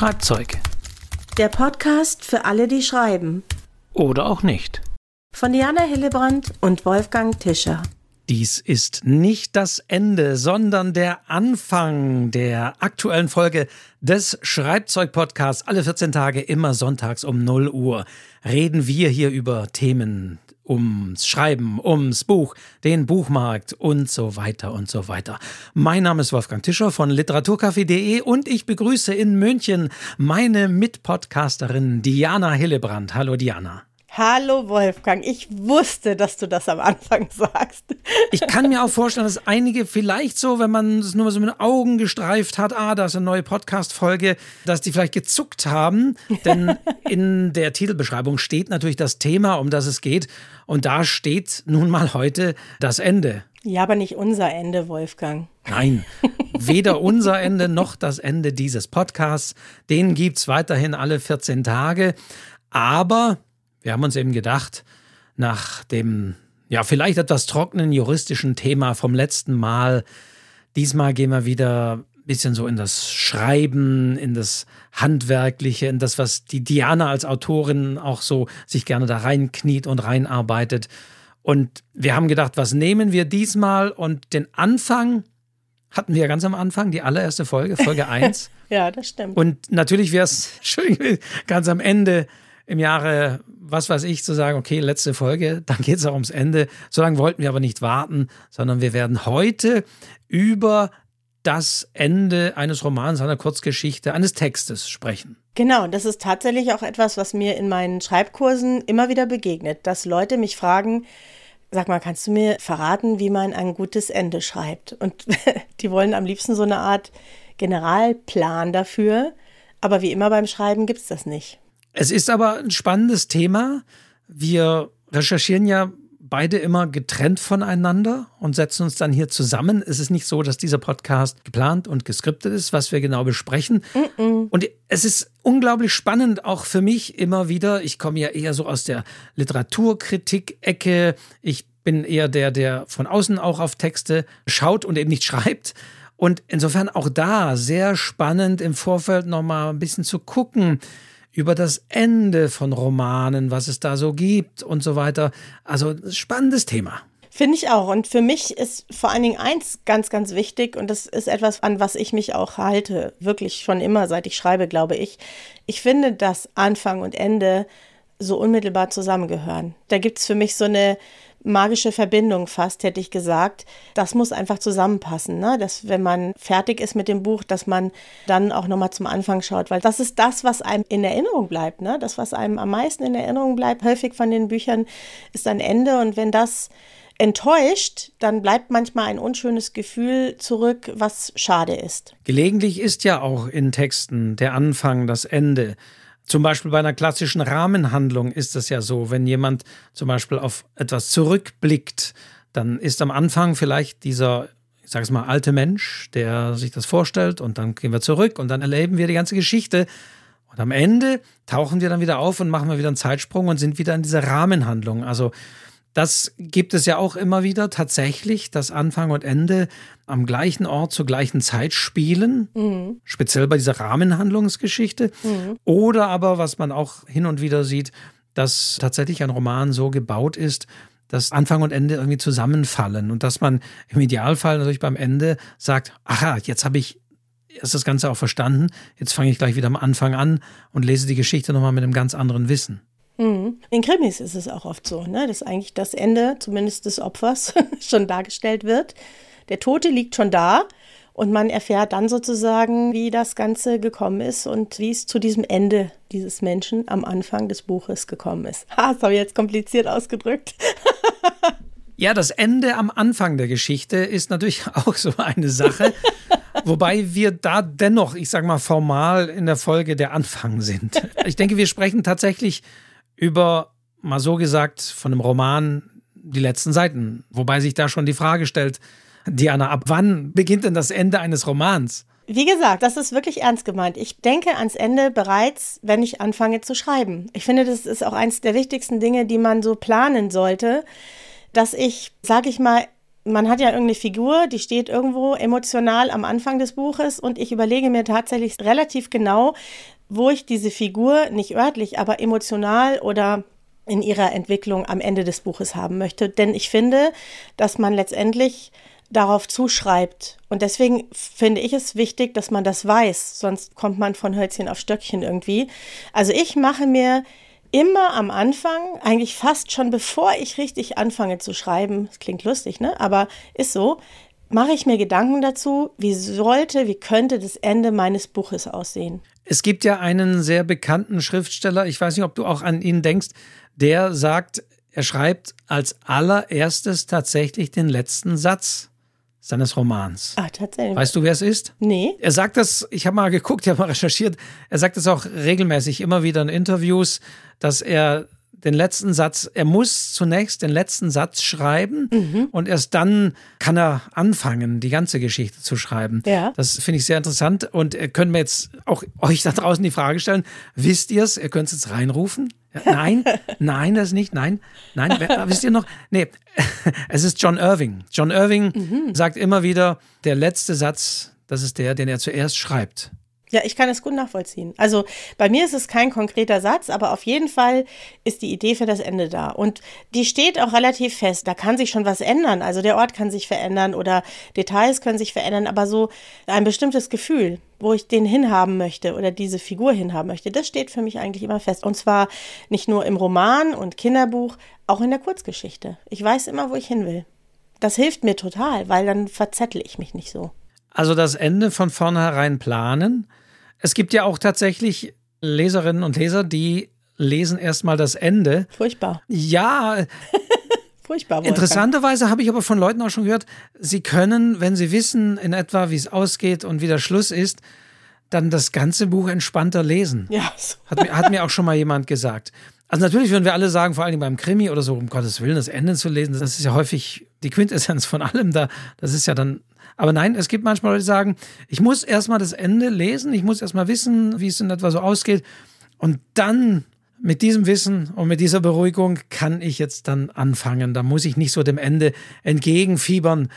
Schreibzeug. Der Podcast für alle, die schreiben. Oder auch nicht. Von Diana Hillebrand und Wolfgang Tischer. Dies ist nicht das Ende, sondern der Anfang der aktuellen Folge des Schreibzeug-Podcasts. Alle 14 Tage, immer sonntags um 0 Uhr, reden wir hier über Themen ums Schreiben, ums Buch, den Buchmarkt und so weiter und so weiter. Mein Name ist Wolfgang Tischer von literaturcafé.de und ich begrüße in München meine Mitpodcasterin Diana Hillebrand. Hallo Diana. Hallo Wolfgang, ich wusste, dass du das am Anfang sagst. Ich kann mir auch vorstellen, dass einige vielleicht so, wenn man es nur so mit den Augen gestreift hat, ah, da ist eine neue Podcast-Folge, dass die vielleicht gezuckt haben. Denn in der Titelbeschreibung steht natürlich das Thema, um das es geht. Und da steht nun mal heute das Ende. Ja, aber nicht unser Ende, Wolfgang. Nein, weder unser Ende noch das Ende dieses Podcasts. Den gibt es weiterhin alle 14 Tage. Aber wir haben uns eben gedacht, nach dem ja vielleicht etwas trockenen juristischen Thema vom letzten Mal, diesmal gehen wir wieder bisschen so in das Schreiben, in das Handwerkliche, in das, was die Diana als Autorin auch so sich gerne da reinkniet und reinarbeitet. Und wir haben gedacht, was nehmen wir diesmal? Und den Anfang hatten wir ja ganz am Anfang, die allererste Folge, Folge 1. ja, das stimmt. Und natürlich wäre es schön, ganz am Ende im Jahre, was weiß ich, zu sagen, okay, letzte Folge, dann geht es auch ums Ende. So lange wollten wir aber nicht warten, sondern wir werden heute über das Ende eines Romans, einer Kurzgeschichte, eines Textes sprechen. Genau, das ist tatsächlich auch etwas, was mir in meinen Schreibkursen immer wieder begegnet, dass Leute mich fragen, sag mal, kannst du mir verraten, wie man ein gutes Ende schreibt? Und die wollen am liebsten so eine Art Generalplan dafür, aber wie immer beim Schreiben gibt es das nicht. Es ist aber ein spannendes Thema. Wir recherchieren ja beide immer getrennt voneinander und setzen uns dann hier zusammen. Es ist nicht so, dass dieser Podcast geplant und geskriptet ist, was wir genau besprechen. Mm -mm. Und es ist unglaublich spannend, auch für mich immer wieder. Ich komme ja eher so aus der Literaturkritik-Ecke. Ich bin eher der, der von außen auch auf Texte schaut und eben nicht schreibt. Und insofern auch da sehr spannend im Vorfeld nochmal ein bisschen zu gucken über das Ende von Romanen, was es da so gibt und so weiter. Also spannendes Thema. Finde ich auch. Und für mich ist vor allen Dingen eins ganz, ganz wichtig und das ist etwas, an was ich mich auch halte. Wirklich schon immer, seit ich schreibe, glaube ich. Ich finde, dass Anfang und Ende so unmittelbar zusammengehören. Da gibt es für mich so eine magische Verbindung fast, hätte ich gesagt. Das muss einfach zusammenpassen, ne? dass wenn man fertig ist mit dem Buch, dass man dann auch nochmal zum Anfang schaut, weil das ist das, was einem in Erinnerung bleibt. Ne? Das, was einem am meisten in Erinnerung bleibt, häufig von den Büchern, ist ein Ende. Und wenn das enttäuscht, dann bleibt manchmal ein unschönes Gefühl zurück, was schade ist. Gelegentlich ist ja auch in Texten der Anfang das Ende. Zum Beispiel bei einer klassischen Rahmenhandlung ist es ja so, wenn jemand zum Beispiel auf etwas zurückblickt, dann ist am Anfang vielleicht dieser, ich sage es mal, alte Mensch, der sich das vorstellt und dann gehen wir zurück und dann erleben wir die ganze Geschichte. Und am Ende tauchen wir dann wieder auf und machen wir wieder einen Zeitsprung und sind wieder in dieser Rahmenhandlung. Also das gibt es ja auch immer wieder tatsächlich, dass Anfang und Ende am gleichen Ort zur gleichen Zeit spielen, mhm. speziell bei dieser Rahmenhandlungsgeschichte. Mhm. Oder aber, was man auch hin und wieder sieht, dass tatsächlich ein Roman so gebaut ist, dass Anfang und Ende irgendwie zusammenfallen und dass man im Idealfall natürlich beim Ende sagt, aha, jetzt habe ich erst das Ganze auch verstanden, jetzt fange ich gleich wieder am Anfang an und lese die Geschichte nochmal mit einem ganz anderen Wissen. Mhm. In Krimis ist es auch oft so, ne, dass eigentlich das Ende, zumindest des Opfers, schon dargestellt wird. Der Tote liegt schon da und man erfährt dann sozusagen, wie das Ganze gekommen ist und wie es zu diesem Ende dieses Menschen am Anfang des Buches gekommen ist. Ha, das habe ich jetzt kompliziert ausgedrückt. ja, das Ende am Anfang der Geschichte ist natürlich auch so eine Sache. Wobei wir da dennoch, ich sage mal, formal in der Folge der Anfang sind. Ich denke, wir sprechen tatsächlich über, mal so gesagt, von einem Roman die letzten Seiten. Wobei sich da schon die Frage stellt, Diana, ab wann beginnt denn das Ende eines Romans? Wie gesagt, das ist wirklich ernst gemeint. Ich denke ans Ende bereits, wenn ich anfange zu schreiben. Ich finde, das ist auch eines der wichtigsten Dinge, die man so planen sollte, dass ich, sage ich mal, man hat ja irgendeine Figur, die steht irgendwo emotional am Anfang des Buches und ich überlege mir tatsächlich relativ genau, wo ich diese Figur nicht örtlich, aber emotional oder in ihrer Entwicklung am Ende des Buches haben möchte. Denn ich finde, dass man letztendlich darauf zuschreibt. Und deswegen finde ich es wichtig, dass man das weiß, sonst kommt man von Hölzchen auf Stöckchen irgendwie. Also ich mache mir immer am Anfang, eigentlich fast schon bevor ich richtig anfange zu schreiben, das klingt lustig, ne? Aber ist so, mache ich mir Gedanken dazu, wie sollte, wie könnte das Ende meines Buches aussehen. Es gibt ja einen sehr bekannten Schriftsteller, ich weiß nicht, ob du auch an ihn denkst, der sagt, er schreibt als allererstes tatsächlich den letzten Satz seines Romans. Ah, tatsächlich. Weißt du, wer es ist? Nee. Er sagt das, ich habe mal geguckt, ich habe mal recherchiert, er sagt es auch regelmäßig, immer wieder in Interviews, dass er den letzten Satz, er muss zunächst den letzten Satz schreiben mhm. und erst dann kann er anfangen, die ganze Geschichte zu schreiben. Ja. Das finde ich sehr interessant und können wir jetzt auch euch da draußen die Frage stellen, wisst ihr es, ihr könnt es jetzt reinrufen? Ja, nein, nein, das nicht, nein, nein, wisst ihr noch? Nee, es ist John Irving. John Irving mhm. sagt immer wieder, der letzte Satz, das ist der, den er zuerst schreibt. Ja, ich kann es gut nachvollziehen. Also bei mir ist es kein konkreter Satz, aber auf jeden Fall ist die Idee für das Ende da. Und die steht auch relativ fest. Da kann sich schon was ändern. Also der Ort kann sich verändern oder Details können sich verändern, aber so ein bestimmtes Gefühl, wo ich den hinhaben möchte oder diese Figur hinhaben möchte, das steht für mich eigentlich immer fest. Und zwar nicht nur im Roman und Kinderbuch, auch in der Kurzgeschichte. Ich weiß immer, wo ich hin will. Das hilft mir total, weil dann verzettle ich mich nicht so. Also das Ende von vornherein planen es gibt ja auch tatsächlich Leserinnen und Leser, die lesen erstmal das Ende. Furchtbar. Ja. Furchtbar. Wolfgang. Interessanterweise habe ich aber von Leuten auch schon gehört, sie können, wenn sie wissen in etwa, wie es ausgeht und wie der Schluss ist, dann das ganze Buch entspannter lesen. Ja. Hat mir, hat mir auch schon mal jemand gesagt. Also natürlich würden wir alle sagen, vor allem beim Krimi oder so, um Gottes Willen, das Ende zu lesen, das ist ja häufig die Quintessenz von allem da. Das ist ja dann aber nein, es gibt manchmal Leute, die sagen, ich muss erstmal das Ende lesen, ich muss erstmal wissen, wie es in etwa so ausgeht. Und dann mit diesem Wissen und mit dieser Beruhigung kann ich jetzt dann anfangen. Da muss ich nicht so dem Ende entgegenfiebern.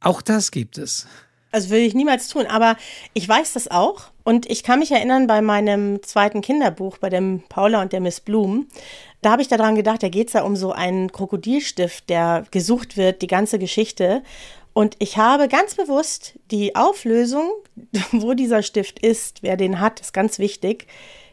Auch das gibt es. Also würde ich niemals tun, aber ich weiß das auch. Und ich kann mich erinnern bei meinem zweiten Kinderbuch, bei dem Paula und der Miss Blum, da habe ich daran gedacht, da geht es ja um so einen Krokodilstift, der gesucht wird, die ganze Geschichte. Und ich habe ganz bewusst die Auflösung, wo dieser Stift ist, wer den hat, ist ganz wichtig,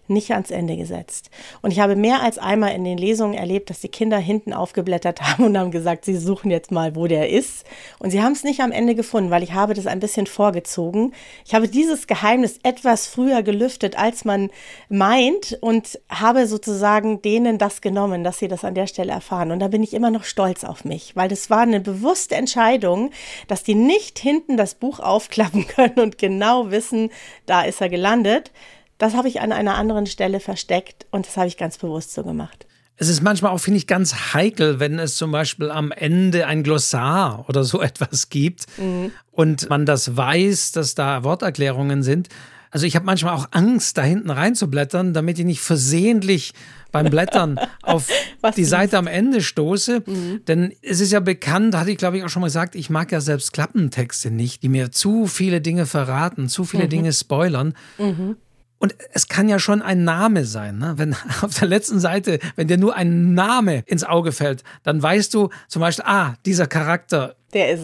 nicht ans Ende gesetzt. Und ich habe mehr als einmal in den Lesungen erlebt, dass die Kinder hinten aufgeblättert haben und haben gesagt, sie suchen jetzt mal, wo der ist. Und sie haben es nicht am Ende gefunden, weil ich habe das ein bisschen vorgezogen. Ich habe dieses Geheimnis etwas früher gelüftet, als man meint und habe sozusagen denen das genommen, dass sie das an der Stelle erfahren. Und da bin ich immer noch stolz auf mich, weil das war eine bewusste Entscheidung, dass die nicht hinten das Buch aufklappen können und genau wissen, da ist er gelandet, das habe ich an einer anderen Stelle versteckt und das habe ich ganz bewusst so gemacht. Es ist manchmal auch, finde ich, ganz heikel, wenn es zum Beispiel am Ende ein Glossar oder so etwas gibt mhm. und man das weiß, dass da Worterklärungen sind. Also ich habe manchmal auch Angst, da hinten reinzublättern, damit ich nicht versehentlich beim Blättern auf die Seite am Ende stoße. Mhm. Denn es ist ja bekannt, hatte ich glaube ich auch schon mal gesagt, ich mag ja selbst Klappentexte nicht, die mir zu viele Dinge verraten, zu viele mhm. Dinge spoilern. Mhm. Und es kann ja schon ein Name sein. Ne? Wenn auf der letzten Seite, wenn dir nur ein Name ins Auge fällt, dann weißt du zum Beispiel, ah, dieser Charakter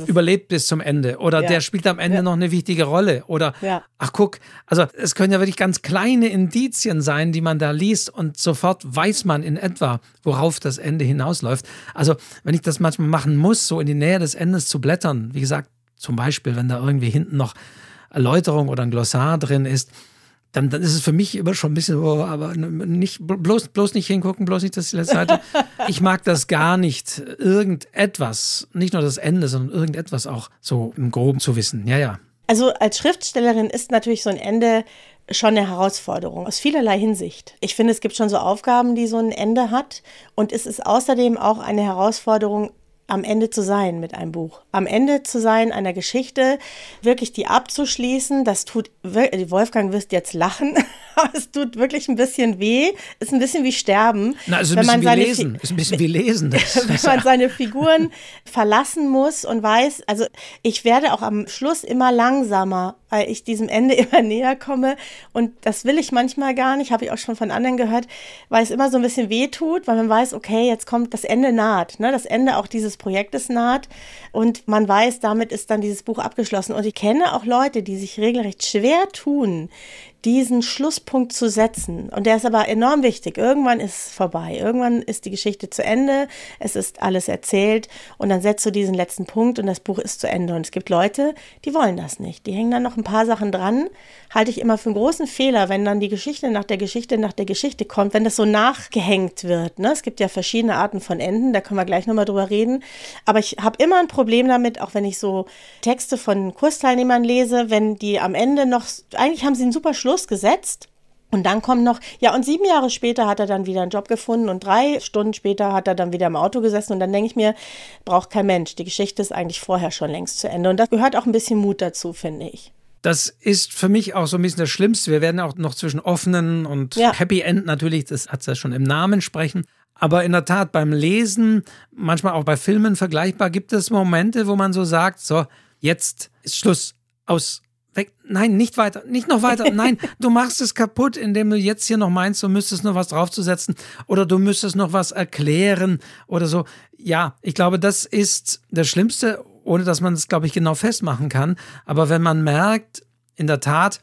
überlebt bis zum Ende oder ja. der spielt am Ende ja. noch eine wichtige Rolle oder ja. ach guck, also es können ja wirklich ganz kleine Indizien sein, die man da liest und sofort weiß man in etwa, worauf das Ende hinausläuft. Also wenn ich das manchmal machen muss, so in die Nähe des Endes zu blättern, wie gesagt, zum Beispiel, wenn da irgendwie hinten noch Erläuterung oder ein Glossar drin ist, dann, dann ist es für mich immer schon ein bisschen, oh, aber nicht, bloß, bloß nicht hingucken, bloß nicht das die letzte Seite. ich mag das gar nicht, irgendetwas, nicht nur das Ende, sondern irgendetwas auch so im Groben zu wissen. Ja, ja. Also als Schriftstellerin ist natürlich so ein Ende schon eine Herausforderung aus vielerlei Hinsicht. Ich finde, es gibt schon so Aufgaben, die so ein Ende hat. Und es ist außerdem auch eine Herausforderung, am Ende zu sein mit einem Buch. Am Ende zu sein einer Geschichte, wirklich die abzuschließen, das tut, Wolfgang wirst jetzt lachen, aber es tut wirklich ein bisschen weh, ist ein bisschen wie Sterben. Na, also ein bisschen wie Lesen, ist ein bisschen wie Lesen. Das, wenn man seine Figuren verlassen muss und weiß, also ich werde auch am Schluss immer langsamer, weil ich diesem Ende immer näher komme. Und das will ich manchmal gar nicht, habe ich auch schon von anderen gehört, weil es immer so ein bisschen weh tut, weil man weiß, okay, jetzt kommt das Ende naht, ne? das Ende auch dieses Projektes naht. Und man weiß, damit ist dann dieses Buch abgeschlossen. Und ich kenne auch Leute, die sich regelrecht schwer tun, diesen Schlusspunkt zu setzen. Und der ist aber enorm wichtig. Irgendwann ist es vorbei. Irgendwann ist die Geschichte zu Ende. Es ist alles erzählt. Und dann setzt du diesen letzten Punkt und das Buch ist zu Ende. Und es gibt Leute, die wollen das nicht. Die hängen dann noch ein paar Sachen dran. Halte ich immer für einen großen Fehler, wenn dann die Geschichte nach der Geschichte nach der Geschichte kommt, wenn das so nachgehängt wird. Ne? Es gibt ja verschiedene Arten von Enden. Da können wir gleich nochmal drüber reden. Aber ich habe immer ein Problem damit, auch wenn ich so Texte von Kursteilnehmern lese, wenn die am Ende noch, eigentlich haben sie einen super Schluss Gesetzt. Und dann kommt noch, ja, und sieben Jahre später hat er dann wieder einen Job gefunden und drei Stunden später hat er dann wieder im Auto gesessen. Und dann denke ich mir, braucht kein Mensch. Die Geschichte ist eigentlich vorher schon längst zu Ende. Und da gehört auch ein bisschen Mut dazu, finde ich. Das ist für mich auch so ein bisschen das Schlimmste. Wir werden auch noch zwischen offenen und ja. Happy End natürlich, das hat es ja schon im Namen sprechen. Aber in der Tat, beim Lesen, manchmal auch bei Filmen vergleichbar, gibt es Momente, wo man so sagt, so, jetzt ist Schluss aus weg. Nein, nicht weiter, nicht noch weiter. Nein, du machst es kaputt, indem du jetzt hier noch meinst, du müsstest noch was draufzusetzen oder du müsstest noch was erklären oder so. Ja, ich glaube, das ist das Schlimmste, ohne dass man es, glaube ich, genau festmachen kann. Aber wenn man merkt, in der Tat,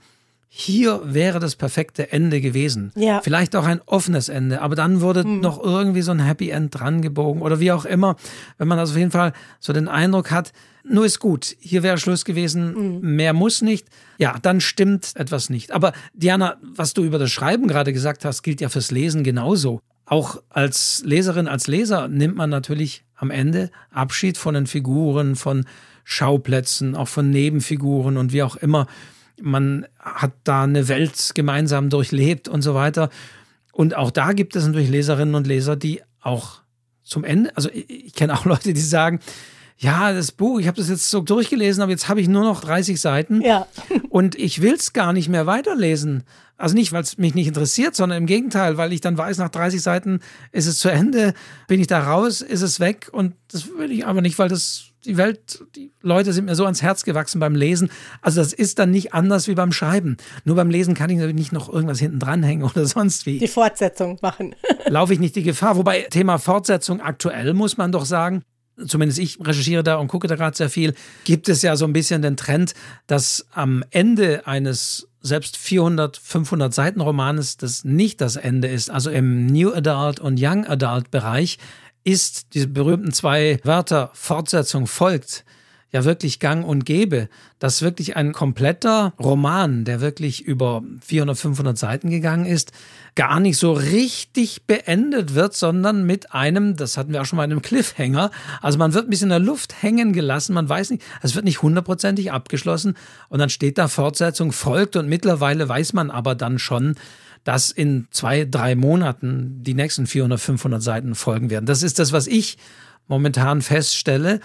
hier wäre das perfekte Ende gewesen. Ja. Vielleicht auch ein offenes Ende, aber dann wurde mhm. noch irgendwie so ein Happy End dran gebogen oder wie auch immer. Wenn man also auf jeden Fall so den Eindruck hat, nur ist gut, hier wäre Schluss gewesen, mhm. mehr muss nicht. Ja, dann stimmt etwas nicht. Aber Diana, was du über das Schreiben gerade gesagt hast, gilt ja fürs Lesen genauso. Auch als Leserin, als Leser nimmt man natürlich am Ende Abschied von den Figuren, von Schauplätzen, auch von Nebenfiguren und wie auch immer man hat da eine Welt gemeinsam durchlebt und so weiter. Und auch da gibt es natürlich Leserinnen und Leser, die auch zum Ende, also ich, ich kenne auch Leute, die sagen, ja, das Buch, ich habe das jetzt so durchgelesen, aber jetzt habe ich nur noch 30 Seiten ja. und ich will es gar nicht mehr weiterlesen. Also nicht, weil es mich nicht interessiert, sondern im Gegenteil, weil ich dann weiß, nach 30 Seiten ist es zu Ende, bin ich da raus, ist es weg und das will ich aber nicht, weil das die Welt, die Leute sind mir so ans Herz gewachsen beim Lesen. Also das ist dann nicht anders wie beim Schreiben. Nur beim Lesen kann ich natürlich nicht noch irgendwas hinten dranhängen oder sonst wie. Die Fortsetzung machen. Laufe ich nicht die Gefahr. Wobei Thema Fortsetzung aktuell muss man doch sagen, zumindest ich recherchiere da und gucke da gerade sehr viel, gibt es ja so ein bisschen den Trend, dass am Ende eines selbst 400, 500 Seiten Romanes das nicht das Ende ist. Also im New Adult und Young Adult Bereich ist, diese berühmten zwei Wörter Fortsetzung folgt, ja wirklich gang und gäbe, dass wirklich ein kompletter Roman, der wirklich über 400, 500 Seiten gegangen ist, gar nicht so richtig beendet wird, sondern mit einem, das hatten wir auch schon mal in einem Cliffhanger, also man wird ein bisschen in der Luft hängen gelassen, man weiß nicht, es wird nicht hundertprozentig abgeschlossen und dann steht da Fortsetzung folgt und mittlerweile weiß man aber dann schon, dass in zwei, drei Monaten die nächsten 400, 500 Seiten folgen werden. Das ist das, was ich momentan feststelle.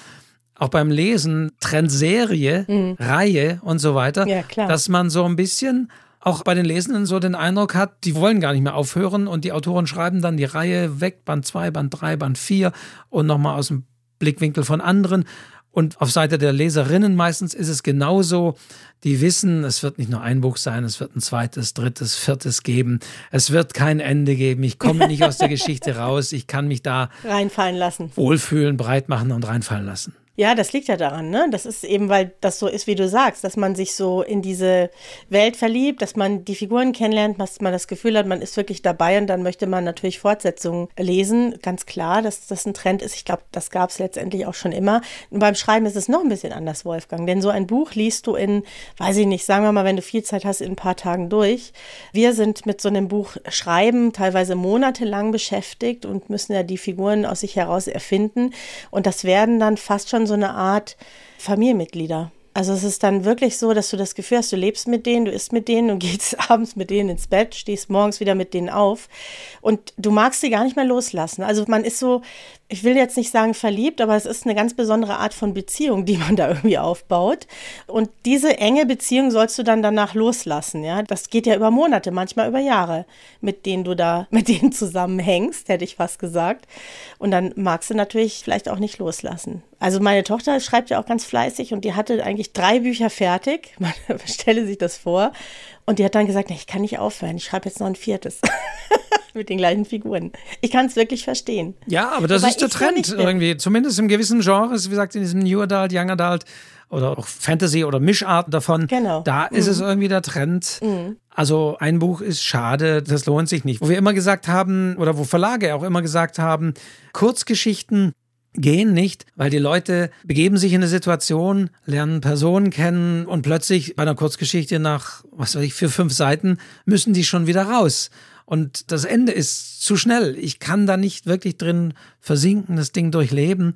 Auch beim Lesen, Trendserie, mhm. Reihe und so weiter, ja, dass man so ein bisschen auch bei den Lesenden so den Eindruck hat, die wollen gar nicht mehr aufhören und die Autoren schreiben dann die Reihe weg, Band 2, Band 3, Band 4 und nochmal aus dem Blickwinkel von anderen. Und auf Seite der Leserinnen meistens ist es genauso. Die wissen, es wird nicht nur ein Buch sein, es wird ein zweites, drittes, viertes geben. Es wird kein Ende geben. Ich komme nicht aus der Geschichte raus. Ich kann mich da reinfallen lassen. Wohlfühlen, breit machen und reinfallen lassen. Ja, das liegt ja daran, ne? Das ist eben, weil das so ist, wie du sagst, dass man sich so in diese Welt verliebt, dass man die Figuren kennenlernt, dass man das Gefühl hat, man ist wirklich dabei und dann möchte man natürlich Fortsetzungen lesen. Ganz klar, dass das ein Trend ist. Ich glaube, das gab es letztendlich auch schon immer. Und beim Schreiben ist es noch ein bisschen anders, Wolfgang. Denn so ein Buch liest du in, weiß ich nicht, sagen wir mal, wenn du viel Zeit hast, in ein paar Tagen durch. Wir sind mit so einem Buch Schreiben teilweise monatelang beschäftigt und müssen ja die Figuren aus sich heraus erfinden. Und das werden dann fast schon so eine Art Familienmitglieder. Also es ist dann wirklich so, dass du das Gefühl hast, du lebst mit denen, du isst mit denen und gehst abends mit denen ins Bett, stehst morgens wieder mit denen auf und du magst sie gar nicht mehr loslassen. Also man ist so, ich will jetzt nicht sagen verliebt, aber es ist eine ganz besondere Art von Beziehung, die man da irgendwie aufbaut. Und diese enge Beziehung sollst du dann danach loslassen, ja. Das geht ja über Monate, manchmal über Jahre, mit denen du da, mit denen zusammenhängst, hätte ich fast gesagt. Und dann magst du natürlich vielleicht auch nicht loslassen. Also meine Tochter schreibt ja auch ganz fleißig und die hatte eigentlich drei Bücher fertig. Man stelle sich das vor. Und die hat dann gesagt, nee, ich kann nicht aufhören, ich schreibe jetzt noch ein viertes. mit den gleichen Figuren. Ich kann es wirklich verstehen. Ja, aber das Wobei ist der Trend irgendwie. Zumindest im gewissen Genres, wie gesagt, in diesem New Adult, Young Adult oder auch Fantasy oder Mischarten davon. Genau. Da mhm. ist es irgendwie der Trend. Mhm. Also ein Buch ist schade, das lohnt sich nicht. Wo wir immer gesagt haben, oder wo Verlage auch immer gesagt haben, Kurzgeschichten gehen nicht, weil die Leute begeben sich in eine Situation, lernen Personen kennen und plötzlich bei einer Kurzgeschichte nach, was weiß ich, vier, fünf Seiten müssen die schon wieder raus. Und das Ende ist zu schnell. Ich kann da nicht wirklich drin versinken, das Ding durchleben.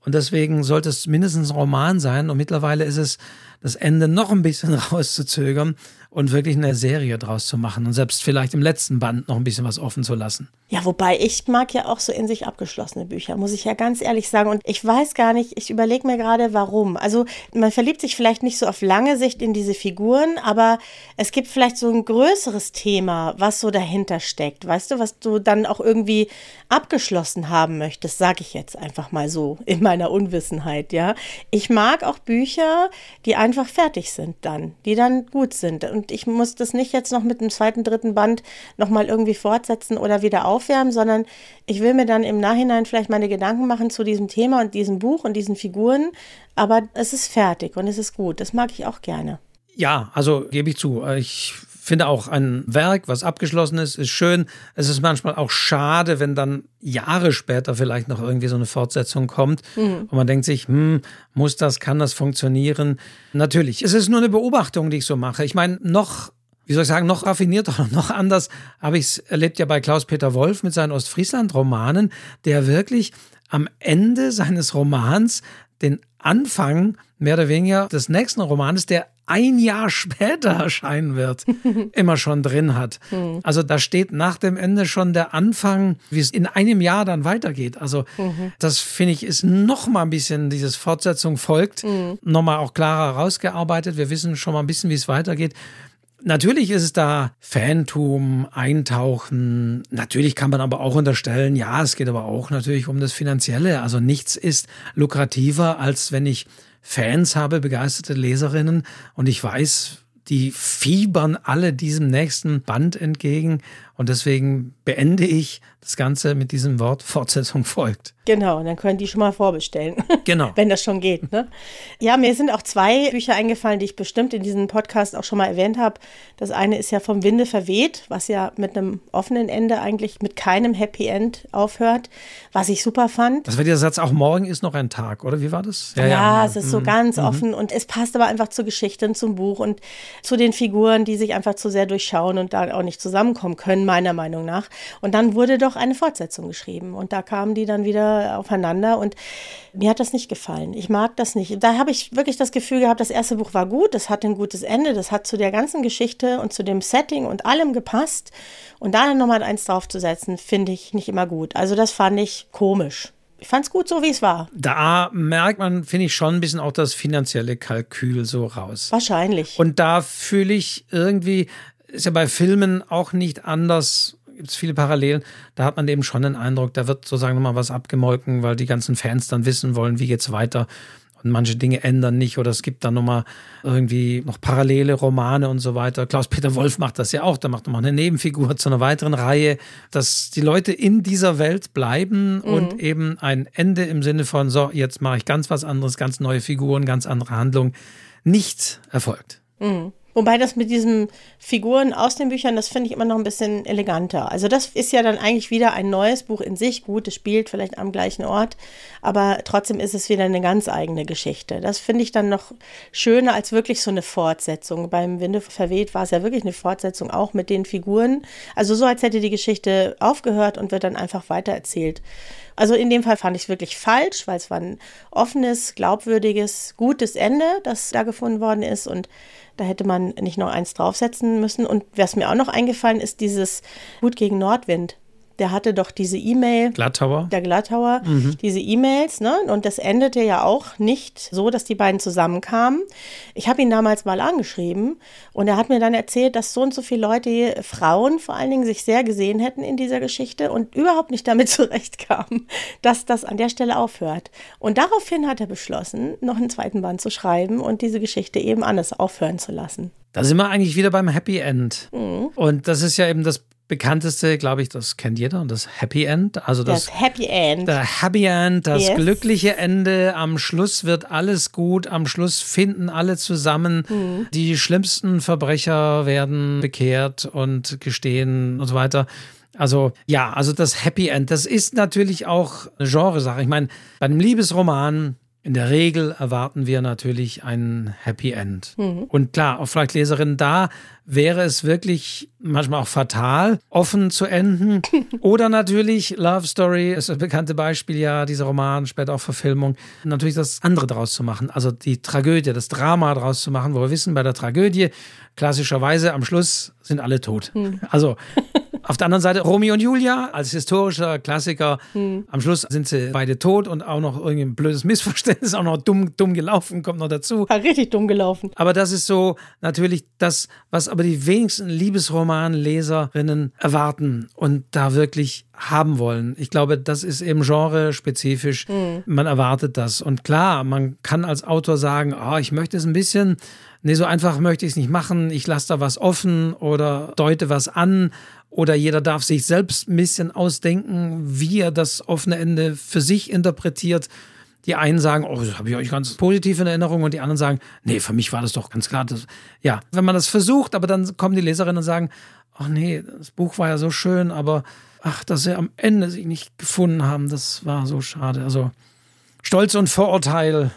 Und deswegen sollte es mindestens ein Roman sein. Und mittlerweile ist es das Ende noch ein bisschen rauszuzögern und wirklich eine Serie draus zu machen und selbst vielleicht im letzten Band noch ein bisschen was offen zu lassen. Ja, wobei ich mag ja auch so in sich abgeschlossene Bücher, muss ich ja ganz ehrlich sagen. Und ich weiß gar nicht, ich überlege mir gerade, warum. Also man verliebt sich vielleicht nicht so auf lange Sicht in diese Figuren, aber es gibt vielleicht so ein größeres Thema, was so dahinter steckt. Weißt du, was du dann auch irgendwie abgeschlossen haben möchtest, sage ich jetzt einfach mal so in meiner Unwissenheit, ja. Ich mag auch Bücher, die einfach fertig sind dann, die dann gut sind. Und und ich muss das nicht jetzt noch mit dem zweiten, dritten Band nochmal irgendwie fortsetzen oder wieder aufwärmen, sondern ich will mir dann im Nachhinein vielleicht meine Gedanken machen zu diesem Thema und diesem Buch und diesen Figuren, aber es ist fertig und es ist gut. Das mag ich auch gerne. Ja, also gebe ich zu. Ich finde auch ein Werk, was abgeschlossen ist, ist schön. Es ist manchmal auch schade, wenn dann Jahre später vielleicht noch irgendwie so eine Fortsetzung kommt mhm. und man denkt sich, hm, muss das, kann das funktionieren? Natürlich, es ist nur eine Beobachtung, die ich so mache. Ich meine, noch wie soll ich sagen, noch raffinierter oder noch anders habe ich es erlebt ja bei Klaus-Peter Wolf mit seinen Ostfriesland-Romanen, der wirklich am Ende seines Romans den Anfang mehr oder weniger des nächsten Romanes, der ein Jahr später erscheinen wird, immer schon drin hat. Mhm. Also da steht nach dem Ende schon der Anfang, wie es in einem Jahr dann weitergeht. Also mhm. das finde ich ist noch mal ein bisschen dieses Fortsetzung folgt, mhm. noch mal auch klarer rausgearbeitet. Wir wissen schon mal ein bisschen, wie es weitergeht. Natürlich ist es da Fantum, Eintauchen. Natürlich kann man aber auch unterstellen, ja, es geht aber auch natürlich um das Finanzielle. Also nichts ist lukrativer, als wenn ich Fans habe, begeisterte Leserinnen. Und ich weiß, die fiebern alle diesem nächsten Band entgegen und deswegen beende ich das Ganze mit diesem Wort Fortsetzung folgt. Genau, und dann können die schon mal vorbestellen. Genau. Wenn das schon geht. Ne? Ja, mir sind auch zwei Bücher eingefallen, die ich bestimmt in diesem Podcast auch schon mal erwähnt habe. Das eine ist ja vom Winde verweht, was ja mit einem offenen Ende eigentlich mit keinem Happy End aufhört, was ich super fand. Das war der Satz, auch morgen ist noch ein Tag, oder wie war das? Ja, ja, ja es ist mhm. so ganz mhm. offen und es passt aber einfach zur Geschichte und zum Buch und zu den Figuren, die sich einfach zu sehr durchschauen und da auch nicht zusammenkommen können, meiner Meinung nach. Und dann wurde doch eine Fortsetzung geschrieben und da kamen die dann wieder aufeinander und mir hat das nicht gefallen. Ich mag das nicht. Da habe ich wirklich das Gefühl gehabt, das erste Buch war gut, das hat ein gutes Ende, das hat zu der ganzen Geschichte und zu dem Setting und allem gepasst. Und da dann nochmal eins draufzusetzen, finde ich nicht immer gut. Also das fand ich komisch. Ich fand es gut so, wie es war. Da merkt man, finde ich, schon ein bisschen auch das finanzielle Kalkül so raus. Wahrscheinlich. Und da fühle ich irgendwie, ist ja bei Filmen auch nicht anders gibt es viele Parallelen. Da hat man eben schon den Eindruck, da wird sozusagen nochmal was abgemolken, weil die ganzen Fans dann wissen wollen, wie geht's weiter. Und manche Dinge ändern nicht oder es gibt dann nochmal irgendwie noch parallele Romane und so weiter. Klaus-Peter Wolf macht das ja auch. Da macht nochmal eine Nebenfigur zu einer weiteren Reihe, dass die Leute in dieser Welt bleiben mhm. und eben ein Ende im Sinne von, so, jetzt mache ich ganz was anderes, ganz neue Figuren, ganz andere Handlungen, nicht erfolgt. Mhm. Wobei das mit diesen Figuren aus den Büchern, das finde ich immer noch ein bisschen eleganter. Also das ist ja dann eigentlich wieder ein neues Buch in sich. Gut, es spielt vielleicht am gleichen Ort, aber trotzdem ist es wieder eine ganz eigene Geschichte. Das finde ich dann noch schöner als wirklich so eine Fortsetzung. Beim Winde verweht war es ja wirklich eine Fortsetzung auch mit den Figuren. Also so, als hätte die Geschichte aufgehört und wird dann einfach weitererzählt. Also in dem Fall fand ich es wirklich falsch, weil es war ein offenes, glaubwürdiges, gutes Ende, das da gefunden worden ist und da hätte man nicht noch eins draufsetzen müssen. Und was mir auch noch eingefallen ist, dieses Gut gegen Nordwind. Der hatte doch diese E-Mail. Glattauer. Der Glattauer, mhm. diese E-Mails, ne? Und das endete ja auch nicht so, dass die beiden zusammenkamen. Ich habe ihn damals mal angeschrieben und er hat mir dann erzählt, dass so und so viele Leute, Frauen vor allen Dingen, sich sehr gesehen hätten in dieser Geschichte und überhaupt nicht damit zurechtkamen, dass das an der Stelle aufhört. Und daraufhin hat er beschlossen, noch einen zweiten Band zu schreiben und diese Geschichte eben anders aufhören zu lassen. Da sind wir eigentlich wieder beim Happy End. Mhm. Und das ist ja eben das bekannteste, glaube ich, das kennt jeder, das Happy End. Also das, das Happy End. Der Happy End, das yes. glückliche Ende. Am Schluss wird alles gut. Am Schluss finden alle zusammen. Mhm. Die schlimmsten Verbrecher werden bekehrt und gestehen und so weiter. Also ja, also das Happy End, das ist natürlich auch eine Genresache. Ich meine, bei einem Liebesroman in der Regel erwarten wir natürlich ein Happy End. Mhm. Und klar, auch vielleicht Leserinnen, da wäre es wirklich manchmal auch fatal, offen zu enden. Oder natürlich Love Story ist das bekannte Beispiel ja, dieser Roman, später auch Verfilmung. Natürlich das andere daraus zu machen, also die Tragödie, das Drama daraus zu machen, wo wir wissen, bei der Tragödie klassischerweise am Schluss sind alle tot. Mhm. Also auf der anderen Seite Romeo und Julia als historischer Klassiker. Hm. Am Schluss sind sie beide tot und auch noch irgendwie ein blödes Missverständnis, auch noch dumm, dumm gelaufen, kommt noch dazu. Ja, richtig dumm gelaufen. Aber das ist so natürlich das, was aber die wenigsten Liebesromanleserinnen erwarten und da wirklich haben wollen. Ich glaube, das ist eben genre-spezifisch. Mhm. Man erwartet das. Und klar, man kann als Autor sagen, oh, ich möchte es ein bisschen, nee, so einfach möchte ich es nicht machen. Ich lasse da was offen oder deute was an oder jeder darf sich selbst ein bisschen ausdenken, wie er das offene Ende für sich interpretiert. Die einen sagen, oh, das habe ich euch ganz positiv in Erinnerung und die anderen sagen, nee, für mich war das doch ganz klar. Das, ja, wenn man das versucht, aber dann kommen die Leserinnen und sagen, ach nee, das Buch war ja so schön, aber ach, dass sie am Ende sich nicht gefunden haben, das war so schade. Also Stolz und Vorurteil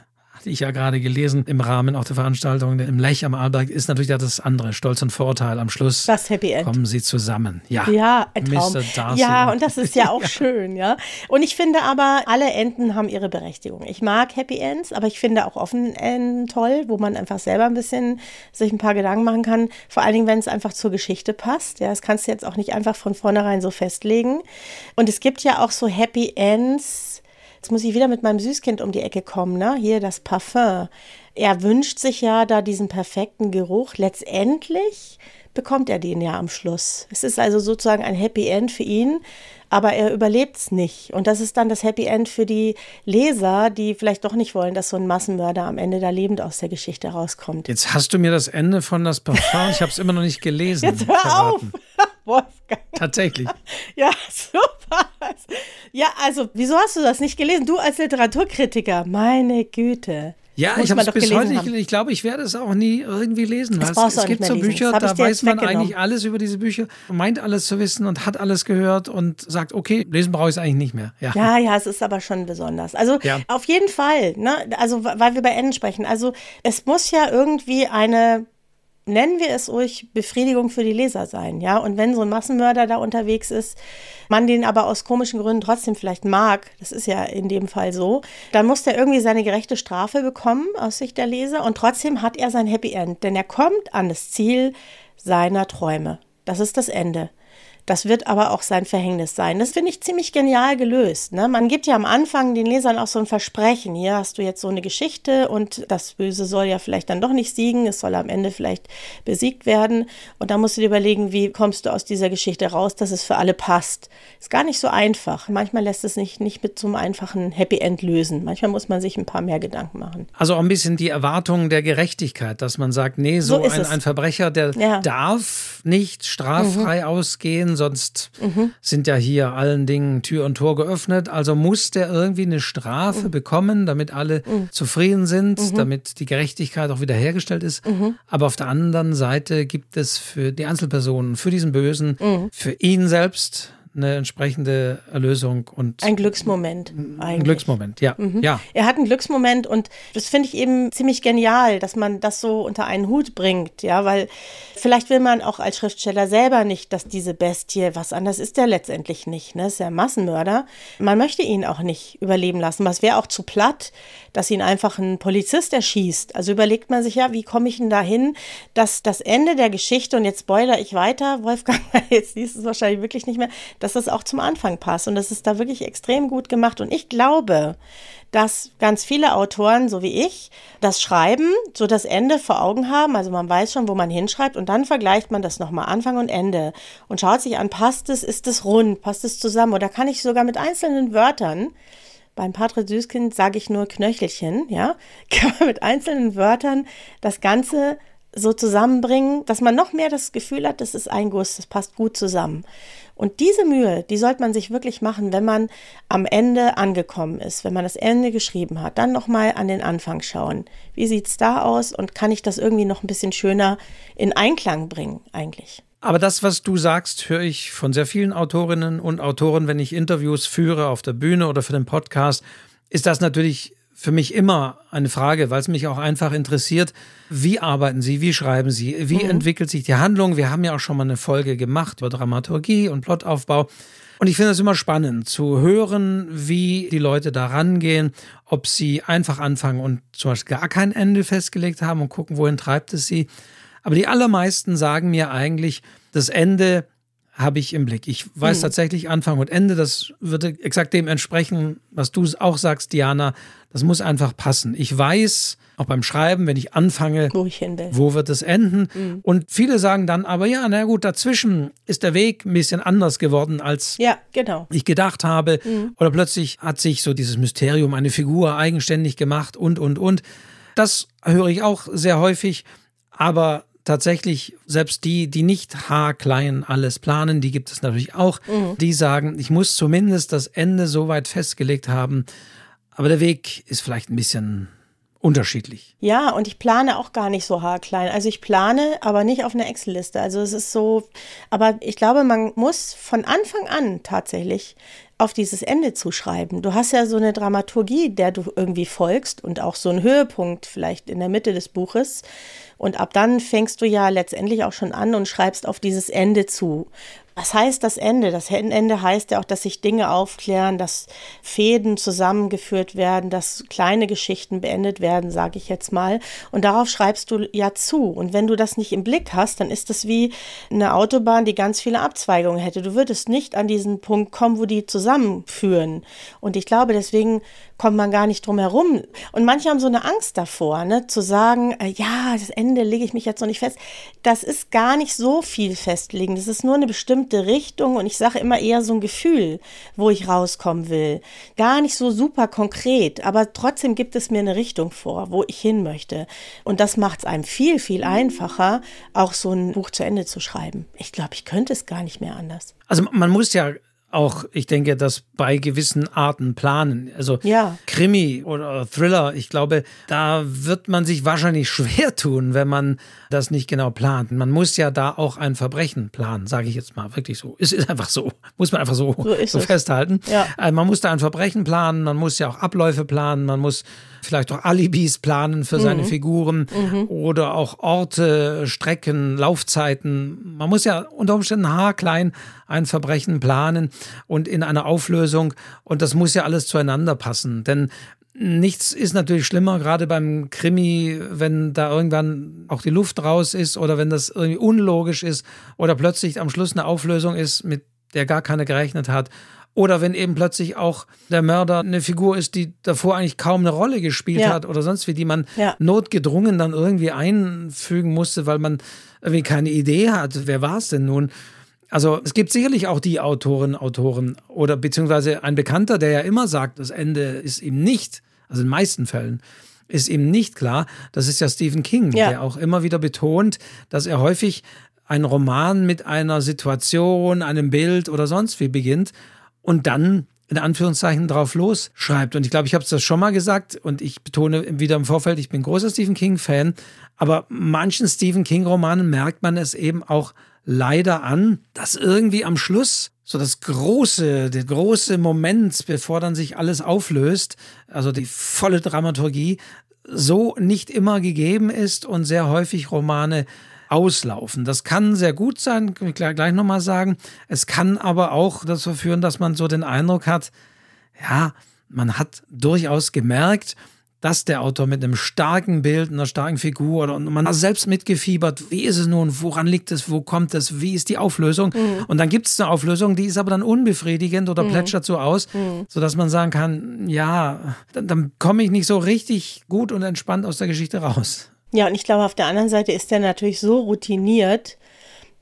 die ich ja gerade gelesen im Rahmen auch der Veranstaltung im Lech am Arlberg, ist natürlich das andere, Stolz und Vorurteil. Am Schluss das Happy End. kommen sie zusammen. Ja, ja ein Traum. Ja, und das ist ja auch ja. schön, ja. Und ich finde aber, alle Enden haben ihre Berechtigung. Ich mag Happy Ends, aber ich finde auch offen Enden toll, wo man einfach selber ein bisschen sich ein paar Gedanken machen kann. Vor allen Dingen, wenn es einfach zur Geschichte passt. Ja, das kannst du jetzt auch nicht einfach von vornherein so festlegen. Und es gibt ja auch so Happy Ends, Jetzt muss ich wieder mit meinem Süßkind um die Ecke kommen, ne? Hier das Parfum. Er wünscht sich ja da diesen perfekten Geruch. Letztendlich bekommt er den ja am Schluss. Es ist also sozusagen ein Happy End für ihn, aber er überlebt es nicht. Und das ist dann das Happy End für die Leser, die vielleicht doch nicht wollen, dass so ein Massenmörder am Ende da lebend aus der Geschichte rauskommt. Jetzt hast du mir das Ende von das Parfum, ich habe es immer noch nicht gelesen. Jetzt hör verraten. auf! Wolfgang. Tatsächlich. Ja, super. Ja, also, wieso hast du das nicht gelesen? Du als Literaturkritiker, meine Güte. Ja, Muss ich habe es bis heute nicht gelesen. Ich glaube, ich werde es auch nie irgendwie lesen. Das es, es gibt so Bücher, da weiß man eigentlich alles über diese Bücher, meint alles zu wissen und hat alles gehört und sagt, okay, lesen brauche ich es eigentlich nicht mehr. Ja. ja, ja, es ist aber schon besonders. Also ja. auf jeden Fall, ne? also weil wir bei Enden sprechen. Also es muss ja irgendwie eine nennen wir es ruhig Befriedigung für die Leser sein, ja. Und wenn so ein Massenmörder da unterwegs ist, man den aber aus komischen Gründen trotzdem vielleicht mag, das ist ja in dem Fall so, dann muss der irgendwie seine gerechte Strafe bekommen aus Sicht der Leser und trotzdem hat er sein Happy End, denn er kommt an das Ziel seiner Träume. Das ist das Ende. Das wird aber auch sein Verhängnis sein. Das finde ich ziemlich genial gelöst. Ne? Man gibt ja am Anfang den Lesern auch so ein Versprechen. Hier hast du jetzt so eine Geschichte und das Böse soll ja vielleicht dann doch nicht siegen. Es soll am Ende vielleicht besiegt werden. Und da musst du dir überlegen, wie kommst du aus dieser Geschichte raus, dass es für alle passt. Ist gar nicht so einfach. Manchmal lässt es sich nicht mit so einem einfachen Happy End lösen. Manchmal muss man sich ein paar mehr Gedanken machen. Also auch ein bisschen die Erwartung der Gerechtigkeit, dass man sagt, nee, so, so ein, ein, Verbrecher, der ja. darf nicht straffrei mhm. ausgehen, sonst mhm. sind ja hier allen Dingen Tür und Tor geöffnet. Also muss der irgendwie eine Strafe mhm. bekommen, damit alle mhm. zufrieden sind, mhm. damit die Gerechtigkeit auch wiederhergestellt ist. Mhm. Aber auf der anderen Seite gibt es für die Einzelpersonen, für diesen Bösen, für ihn selbst eine entsprechende Erlösung und ein Glücksmoment. Eigentlich. Ein Glücksmoment, ja. Mhm. ja. Er hat einen Glücksmoment und das finde ich eben ziemlich genial, dass man das so unter einen Hut bringt, ja, weil vielleicht will man auch als Schriftsteller selber nicht, dass diese Bestie, was anders ist der letztendlich nicht, ne, ist ja ein Massenmörder. Man möchte ihn auch nicht überleben lassen, was wäre auch zu platt, dass ihn einfach ein Polizist erschießt. Also überlegt man sich ja, wie komme ich denn dahin, dass das Ende der Geschichte und jetzt spoiler ich weiter, Wolfgang, jetzt liest es wahrscheinlich wirklich nicht mehr, dass das auch zum Anfang passt. Und das ist da wirklich extrem gut gemacht. Und ich glaube, dass ganz viele Autoren, so wie ich, das Schreiben, so das Ende vor Augen haben. Also man weiß schon, wo man hinschreibt und dann vergleicht man das nochmal Anfang und Ende und schaut sich an, passt es, ist es rund, passt es zusammen oder kann ich sogar mit einzelnen Wörtern beim Patrick Süßkind sage ich nur Knöchelchen, ja, kann man mit einzelnen Wörtern das Ganze so zusammenbringen, dass man noch mehr das Gefühl hat, das ist ein Guss, das passt gut zusammen. Und diese Mühe, die sollte man sich wirklich machen, wenn man am Ende angekommen ist, wenn man das Ende geschrieben hat. Dann nochmal an den Anfang schauen. Wie sieht es da aus und kann ich das irgendwie noch ein bisschen schöner in Einklang bringen eigentlich? Aber das, was du sagst, höre ich von sehr vielen Autorinnen und Autoren, wenn ich Interviews führe auf der Bühne oder für den Podcast, ist das natürlich für mich immer eine Frage, weil es mich auch einfach interessiert, wie arbeiten Sie, wie schreiben Sie, wie mhm. entwickelt sich die Handlung? Wir haben ja auch schon mal eine Folge gemacht über Dramaturgie und Plotaufbau. Und ich finde es immer spannend zu hören, wie die Leute da rangehen, ob sie einfach anfangen und zum Beispiel gar kein Ende festgelegt haben und gucken, wohin treibt es sie. Aber die allermeisten sagen mir eigentlich, das Ende habe ich im Blick. Ich weiß hm. tatsächlich Anfang und Ende. Das würde exakt dem entsprechen, was du auch sagst, Diana. Das muss einfach passen. Ich weiß, auch beim Schreiben, wenn ich anfange, wo, ich wo wird es enden? Mhm. Und viele sagen dann aber, ja, na gut, dazwischen ist der Weg ein bisschen anders geworden, als ja, genau. ich gedacht habe. Mhm. Oder plötzlich hat sich so dieses Mysterium, eine Figur eigenständig gemacht und, und, und. Das höre ich auch sehr häufig. Aber tatsächlich selbst die, die nicht haarklein alles planen, die gibt es natürlich auch, mhm. die sagen, ich muss zumindest das Ende so weit festgelegt haben, aber der Weg ist vielleicht ein bisschen unterschiedlich. Ja, und ich plane auch gar nicht so haarklein. Also ich plane, aber nicht auf einer Excel-Liste. Also es ist so, aber ich glaube, man muss von Anfang an tatsächlich auf dieses Ende zuschreiben. Du hast ja so eine Dramaturgie, der du irgendwie folgst und auch so einen Höhepunkt vielleicht in der Mitte des Buches. Und ab dann fängst du ja letztendlich auch schon an und schreibst auf dieses Ende zu. Was heißt das Ende? Das Ende heißt ja auch, dass sich Dinge aufklären, dass Fäden zusammengeführt werden, dass kleine Geschichten beendet werden, sage ich jetzt mal. Und darauf schreibst du ja zu. Und wenn du das nicht im Blick hast, dann ist das wie eine Autobahn, die ganz viele Abzweigungen hätte. Du würdest nicht an diesen Punkt kommen, wo die zusammenführen. Und ich glaube, deswegen kommt man gar nicht drum herum. Und manche haben so eine Angst davor, ne, zu sagen, äh, ja, das Ende lege ich mich jetzt noch nicht fest. Das ist gar nicht so viel festlegen. Das ist nur eine bestimmte Richtung und ich sage immer eher so ein Gefühl, wo ich rauskommen will. Gar nicht so super konkret, aber trotzdem gibt es mir eine Richtung vor, wo ich hin möchte. Und das macht es einem viel, viel einfacher, auch so ein Buch zu Ende zu schreiben. Ich glaube, ich könnte es gar nicht mehr anders. Also man muss ja auch, ich denke, dass bei gewissen Arten planen, also ja. Krimi oder Thriller, ich glaube, da wird man sich wahrscheinlich schwer tun, wenn man das nicht genau plant. Man muss ja da auch ein Verbrechen planen, sage ich jetzt mal wirklich so. Es ist einfach so, muss man einfach so, so, so festhalten. Ja. Also man muss da ein Verbrechen planen, man muss ja auch Abläufe planen, man muss vielleicht auch Alibis planen für seine mhm. Figuren mhm. oder auch Orte, Strecken, Laufzeiten. Man muss ja unter Umständen haarklein ein Verbrechen planen und in einer Auflösung und das muss ja alles zueinander passen, denn Nichts ist natürlich schlimmer, gerade beim Krimi, wenn da irgendwann auch die Luft raus ist oder wenn das irgendwie unlogisch ist oder plötzlich am Schluss eine Auflösung ist, mit der gar keiner gerechnet hat oder wenn eben plötzlich auch der Mörder eine Figur ist, die davor eigentlich kaum eine Rolle gespielt ja. hat oder sonst wie, die man ja. notgedrungen dann irgendwie einfügen musste, weil man irgendwie keine Idee hat, wer war es denn nun? Also es gibt sicherlich auch die Autorinnen, Autoren oder beziehungsweise ein Bekannter, der ja immer sagt, das Ende ist ihm nicht, also in den meisten Fällen, ist ihm nicht klar. Das ist ja Stephen King, ja. der auch immer wieder betont, dass er häufig einen Roman mit einer Situation, einem Bild oder sonst wie beginnt und dann in Anführungszeichen drauf los schreibt. Und ich glaube, ich habe es das schon mal gesagt und ich betone wieder im Vorfeld, ich bin großer Stephen King-Fan, aber manchen Stephen King-Romanen merkt man es eben auch leider an, dass irgendwie am Schluss so das große, der große Moment, bevor dann sich alles auflöst, also die volle Dramaturgie, so nicht immer gegeben ist und sehr häufig Romane auslaufen. Das kann sehr gut sein, kann ich gleich nochmal sagen. Es kann aber auch dazu führen, dass man so den Eindruck hat, ja, man hat durchaus gemerkt, dass der Autor mit einem starken Bild, einer starken Figur oder und man selbst mitgefiebert, wie ist es nun, woran liegt es, wo kommt es, wie ist die Auflösung? Mhm. Und dann gibt es eine Auflösung, die ist aber dann unbefriedigend oder mhm. plätschert so aus, mhm. sodass man sagen kann, ja, dann, dann komme ich nicht so richtig gut und entspannt aus der Geschichte raus. Ja, und ich glaube, auf der anderen Seite ist der natürlich so routiniert,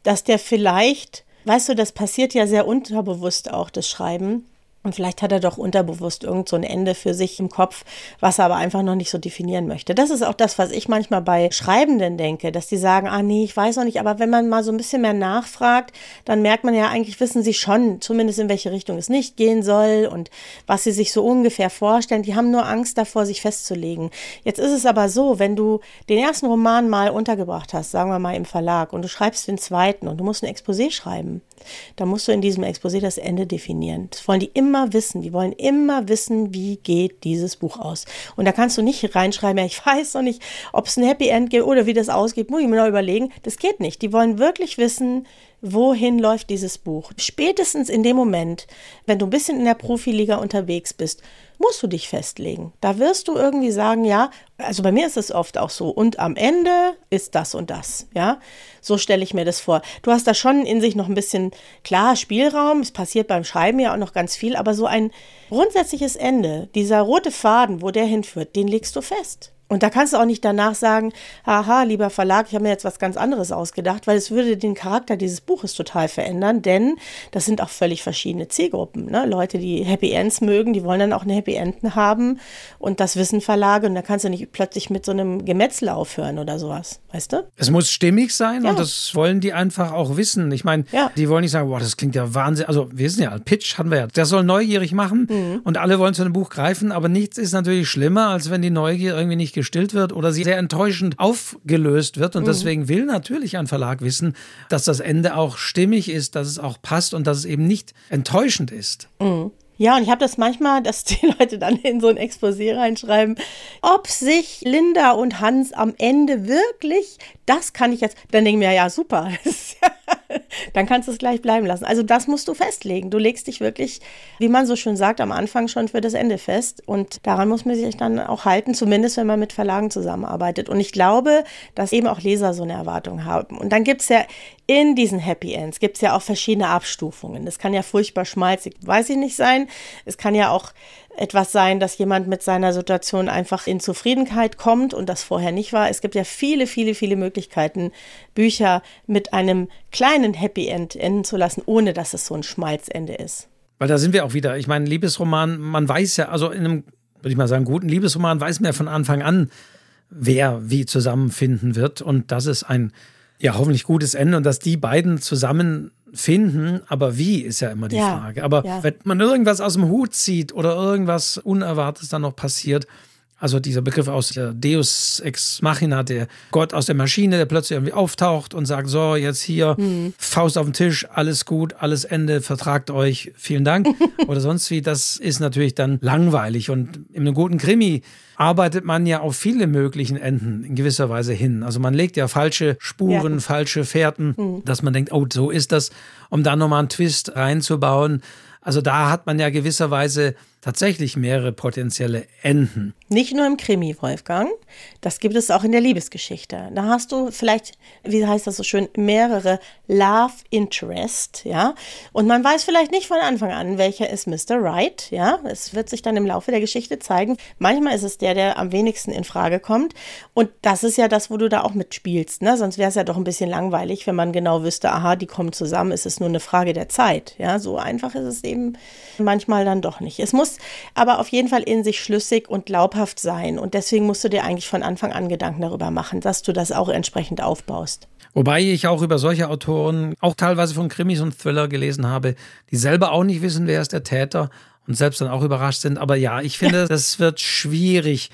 dass der vielleicht, weißt du, das passiert ja sehr unterbewusst auch, das Schreiben und vielleicht hat er doch unterbewusst irgend so ein Ende für sich im Kopf, was er aber einfach noch nicht so definieren möchte. Das ist auch das, was ich manchmal bei Schreibenden denke, dass die sagen, ah nee, ich weiß noch nicht, aber wenn man mal so ein bisschen mehr nachfragt, dann merkt man ja, eigentlich wissen sie schon, zumindest in welche Richtung es nicht gehen soll und was sie sich so ungefähr vorstellen. Die haben nur Angst davor, sich festzulegen. Jetzt ist es aber so, wenn du den ersten Roman mal untergebracht hast, sagen wir mal im Verlag, und du schreibst den zweiten und du musst ein Exposé schreiben, dann musst du in diesem Exposé das Ende definieren. Das wollen die immer immer wissen, die wollen immer wissen, wie geht dieses Buch aus. Und da kannst du nicht reinschreiben, ja, ich weiß noch nicht, ob es ein Happy End gibt oder wie das ausgeht, muss ich mir noch überlegen. Das geht nicht. Die wollen wirklich wissen, wohin läuft dieses Buch. Spätestens in dem Moment, wenn du ein bisschen in der Profiliga unterwegs bist, musst du dich festlegen. Da wirst du irgendwie sagen, ja, also bei mir ist es oft auch so, und am Ende ist das und das, ja. So stelle ich mir das vor. Du hast da schon in sich noch ein bisschen, klar, Spielraum, es passiert beim Schreiben ja auch noch ganz viel, aber so ein grundsätzliches Ende, dieser rote Faden, wo der hinführt, den legst du fest. Und da kannst du auch nicht danach sagen, haha, lieber Verlag, ich habe mir jetzt was ganz anderes ausgedacht, weil es würde den Charakter dieses Buches total verändern, denn das sind auch völlig verschiedene Zielgruppen. Ne? Leute, die Happy Ends mögen, die wollen dann auch eine Happy Enden haben und das wissen Verlage und da kannst du nicht plötzlich mit so einem Gemetzel aufhören oder sowas, weißt du? Es muss stimmig sein ja. und das wollen die einfach auch wissen. Ich meine, ja. die wollen nicht sagen, boah, das klingt ja Wahnsinn. Also wir sind ja, Pitch hatten wir ja, der soll neugierig machen mhm. und alle wollen zu einem Buch greifen, aber nichts ist natürlich schlimmer, als wenn die Neugier irgendwie nicht gestillt wird oder sie sehr enttäuschend aufgelöst wird. Und mhm. deswegen will natürlich ein Verlag wissen, dass das Ende auch stimmig ist, dass es auch passt und dass es eben nicht enttäuschend ist. Mhm. Ja, und ich habe das manchmal, dass die Leute dann in so ein Exposé reinschreiben, ob sich Linda und Hans am Ende wirklich, das kann ich jetzt, dann denke ich mir, ja, super, dann kannst du es gleich bleiben lassen. Also das musst du festlegen. Du legst dich wirklich, wie man so schön sagt, am Anfang schon für das Ende fest. Und daran muss man sich dann auch halten, zumindest wenn man mit Verlagen zusammenarbeitet. Und ich glaube, dass eben auch Leser so eine Erwartung haben. Und dann gibt es ja in diesen Happy Ends gibt es ja auch verschiedene Abstufungen. Das kann ja furchtbar schmalzig, weiß ich nicht sein. Es kann ja auch etwas sein, dass jemand mit seiner Situation einfach in Zufriedenheit kommt und das vorher nicht war. Es gibt ja viele, viele, viele Möglichkeiten, Bücher mit einem kleinen Happy End enden zu lassen, ohne dass es so ein Schmalzende ist. Weil da sind wir auch wieder. Ich meine, Liebesroman, man weiß ja, also in einem, würde ich mal sagen, guten Liebesroman weiß man ja von Anfang an, wer wie zusammenfinden wird und das ist ein ja, hoffentlich gutes Ende und dass die beiden zusammen finden, aber wie ist ja immer die ja, Frage. Aber ja. wenn man irgendwas aus dem Hut zieht oder irgendwas Unerwartetes dann noch passiert, also dieser Begriff aus der Deus ex machina, der Gott aus der Maschine, der plötzlich irgendwie auftaucht und sagt, so, jetzt hier, mhm. Faust auf den Tisch, alles gut, alles Ende, vertragt euch, vielen Dank. Oder sonst wie, das ist natürlich dann langweilig. Und in einem guten Krimi arbeitet man ja auf viele möglichen Enden in gewisser Weise hin. Also man legt ja falsche Spuren, ja. falsche Fährten, mhm. dass man denkt, oh, so ist das, um da nochmal einen Twist reinzubauen. Also da hat man ja gewisserweise tatsächlich mehrere potenzielle Enden. Nicht nur im Krimi, Wolfgang. Das gibt es auch in der Liebesgeschichte. Da hast du vielleicht, wie heißt das so schön, mehrere Love Interest, ja. Und man weiß vielleicht nicht von Anfang an, welcher ist Mr. Right, ja. Es wird sich dann im Laufe der Geschichte zeigen. Manchmal ist es der, der am wenigsten in Frage kommt. Und das ist ja das, wo du da auch mitspielst, ne? Sonst wäre es ja doch ein bisschen langweilig, wenn man genau wüsste, aha, die kommen zusammen. Es ist nur eine Frage der Zeit, ja. So einfach ist es eben manchmal dann doch nicht. Es muss aber auf jeden Fall in sich schlüssig und glaubhaft sein. Und deswegen musst du dir eigentlich von Anfang an Gedanken darüber machen, dass du das auch entsprechend aufbaust. Wobei ich auch über solche Autoren, auch teilweise von Krimis und Thriller gelesen habe, die selber auch nicht wissen, wer ist der Täter und selbst dann auch überrascht sind. Aber ja, ich finde, das wird schwierig.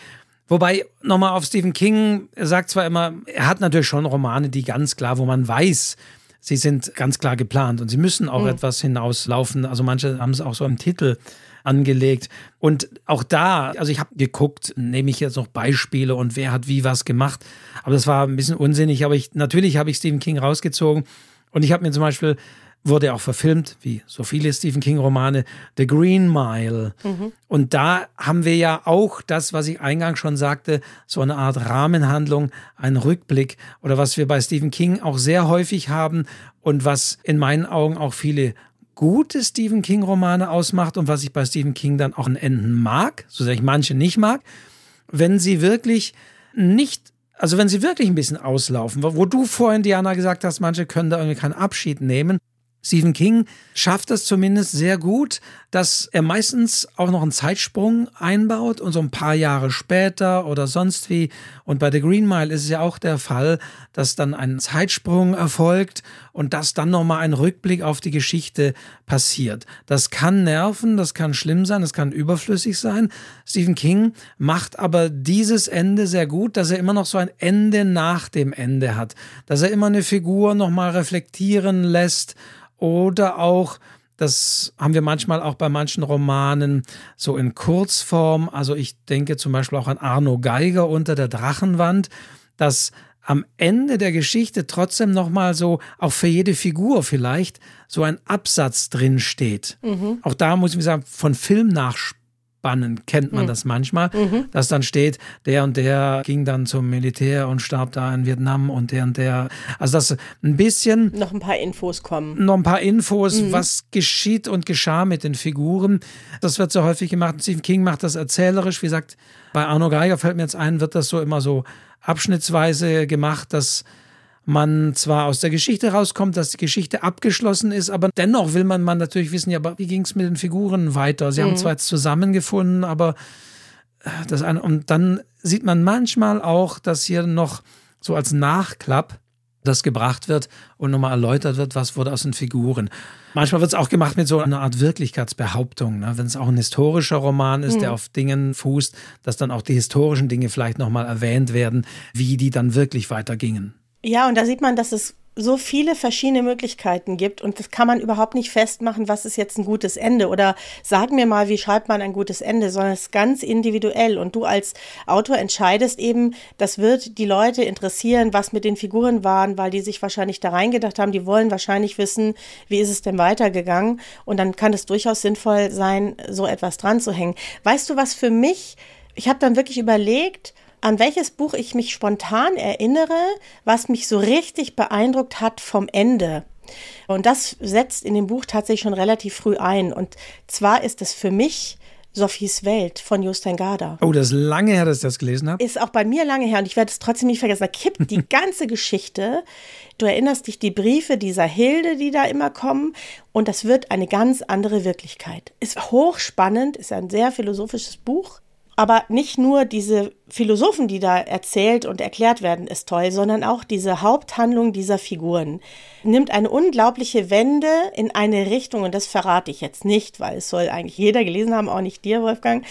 Wobei, nochmal auf Stephen King, er sagt zwar immer, er hat natürlich schon Romane, die ganz klar, wo man weiß, sie sind ganz klar geplant und sie müssen auch mhm. etwas hinauslaufen. Also manche haben es auch so im Titel angelegt. Und auch da, also ich habe geguckt, nehme ich jetzt noch Beispiele und wer hat wie was gemacht. Aber das war ein bisschen unsinnig. Aber ich, natürlich habe ich Stephen King rausgezogen. Und ich habe mir zum Beispiel wurde auch verfilmt, wie so viele Stephen King-Romane, The Green Mile. Mhm. Und da haben wir ja auch das, was ich eingangs schon sagte, so eine Art Rahmenhandlung, einen Rückblick oder was wir bei Stephen King auch sehr häufig haben und was in meinen Augen auch viele gute Stephen King-Romane ausmacht und was ich bei Stephen King dann auch Enden mag, so sehr ich manche nicht mag, wenn sie wirklich nicht also wenn sie wirklich ein bisschen auslaufen, wo du vorhin, Diana, gesagt hast, manche können da irgendwie keinen Abschied nehmen, Stephen King schafft es zumindest sehr gut, dass er meistens auch noch einen Zeitsprung einbaut und so ein paar Jahre später oder sonst wie. Und bei The Green Mile ist es ja auch der Fall, dass dann ein Zeitsprung erfolgt und dass dann nochmal ein Rückblick auf die Geschichte passiert. Das kann nerven, das kann schlimm sein, das kann überflüssig sein. Stephen King macht aber dieses Ende sehr gut, dass er immer noch so ein Ende nach dem Ende hat. Dass er immer eine Figur nochmal reflektieren lässt oder auch, das haben wir manchmal auch bei manchen Romanen so in Kurzform. Also ich denke zum Beispiel auch an Arno Geiger unter der Drachenwand, dass am Ende der Geschichte trotzdem nochmal so, auch für jede Figur vielleicht, so ein Absatz drin steht. Mhm. Auch da muss ich sagen, von Film nachspielen Bannen kennt man mhm. das manchmal, mhm. dass dann steht, der und der ging dann zum Militär und starb da in Vietnam und der und der. Also dass ein bisschen noch ein paar Infos kommen. Noch ein paar Infos, mhm. was geschieht und geschah mit den Figuren. Das wird so häufig gemacht. Stephen King macht das erzählerisch. Wie gesagt, bei Arno Geiger fällt mir jetzt ein, wird das so immer so abschnittsweise gemacht, dass man zwar aus der Geschichte rauskommt, dass die Geschichte abgeschlossen ist, aber dennoch will man, man natürlich wissen, ja, aber wie ging es mit den Figuren weiter? Sie mhm. haben zwar jetzt zusammengefunden, aber äh, das eine, und dann sieht man manchmal auch, dass hier noch so als Nachklapp das gebracht wird und nochmal erläutert wird, was wurde aus den Figuren. Manchmal wird es auch gemacht mit so einer Art Wirklichkeitsbehauptung. Ne? Wenn es auch ein historischer Roman ist, mhm. der auf Dingen fußt, dass dann auch die historischen Dinge vielleicht nochmal erwähnt werden, wie die dann wirklich weitergingen. Ja, und da sieht man, dass es so viele verschiedene Möglichkeiten gibt und das kann man überhaupt nicht festmachen, was ist jetzt ein gutes Ende. Oder sag mir mal, wie schreibt man ein gutes Ende, sondern es ist ganz individuell. Und du als Autor entscheidest eben, das wird die Leute interessieren, was mit den Figuren waren, weil die sich wahrscheinlich da reingedacht haben, die wollen wahrscheinlich wissen, wie ist es denn weitergegangen. Und dann kann es durchaus sinnvoll sein, so etwas dran zu hängen. Weißt du, was für mich, ich habe dann wirklich überlegt, an welches Buch ich mich spontan erinnere, was mich so richtig beeindruckt hat vom Ende. Und das setzt in dem Buch tatsächlich schon relativ früh ein. Und zwar ist es für mich Sophies Welt von Justin Garda. Oh, das ist lange her, dass ich das gelesen habe. Ist auch bei mir lange her und ich werde es trotzdem nicht vergessen. Da kippt die ganze Geschichte. Du erinnerst dich die Briefe dieser Hilde, die da immer kommen und das wird eine ganz andere Wirklichkeit. Ist hochspannend, ist ein sehr philosophisches Buch. Aber nicht nur diese Philosophen, die da erzählt und erklärt werden, ist toll, sondern auch diese Haupthandlung dieser Figuren nimmt eine unglaubliche Wende in eine Richtung, und das verrate ich jetzt nicht, weil es soll eigentlich jeder gelesen haben, auch nicht dir, Wolfgang,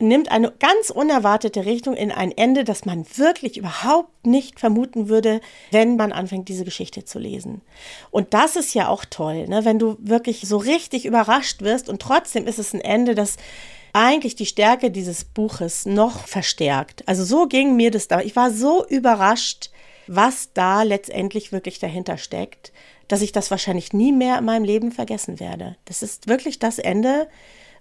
nimmt eine ganz unerwartete Richtung in ein Ende, das man wirklich überhaupt nicht vermuten würde, wenn man anfängt, diese Geschichte zu lesen. Und das ist ja auch toll, ne? wenn du wirklich so richtig überrascht wirst und trotzdem ist es ein Ende, das eigentlich die Stärke dieses Buches noch verstärkt. Also so ging mir das da. Ich war so überrascht, was da letztendlich wirklich dahinter steckt, dass ich das wahrscheinlich nie mehr in meinem Leben vergessen werde. Das ist wirklich das Ende,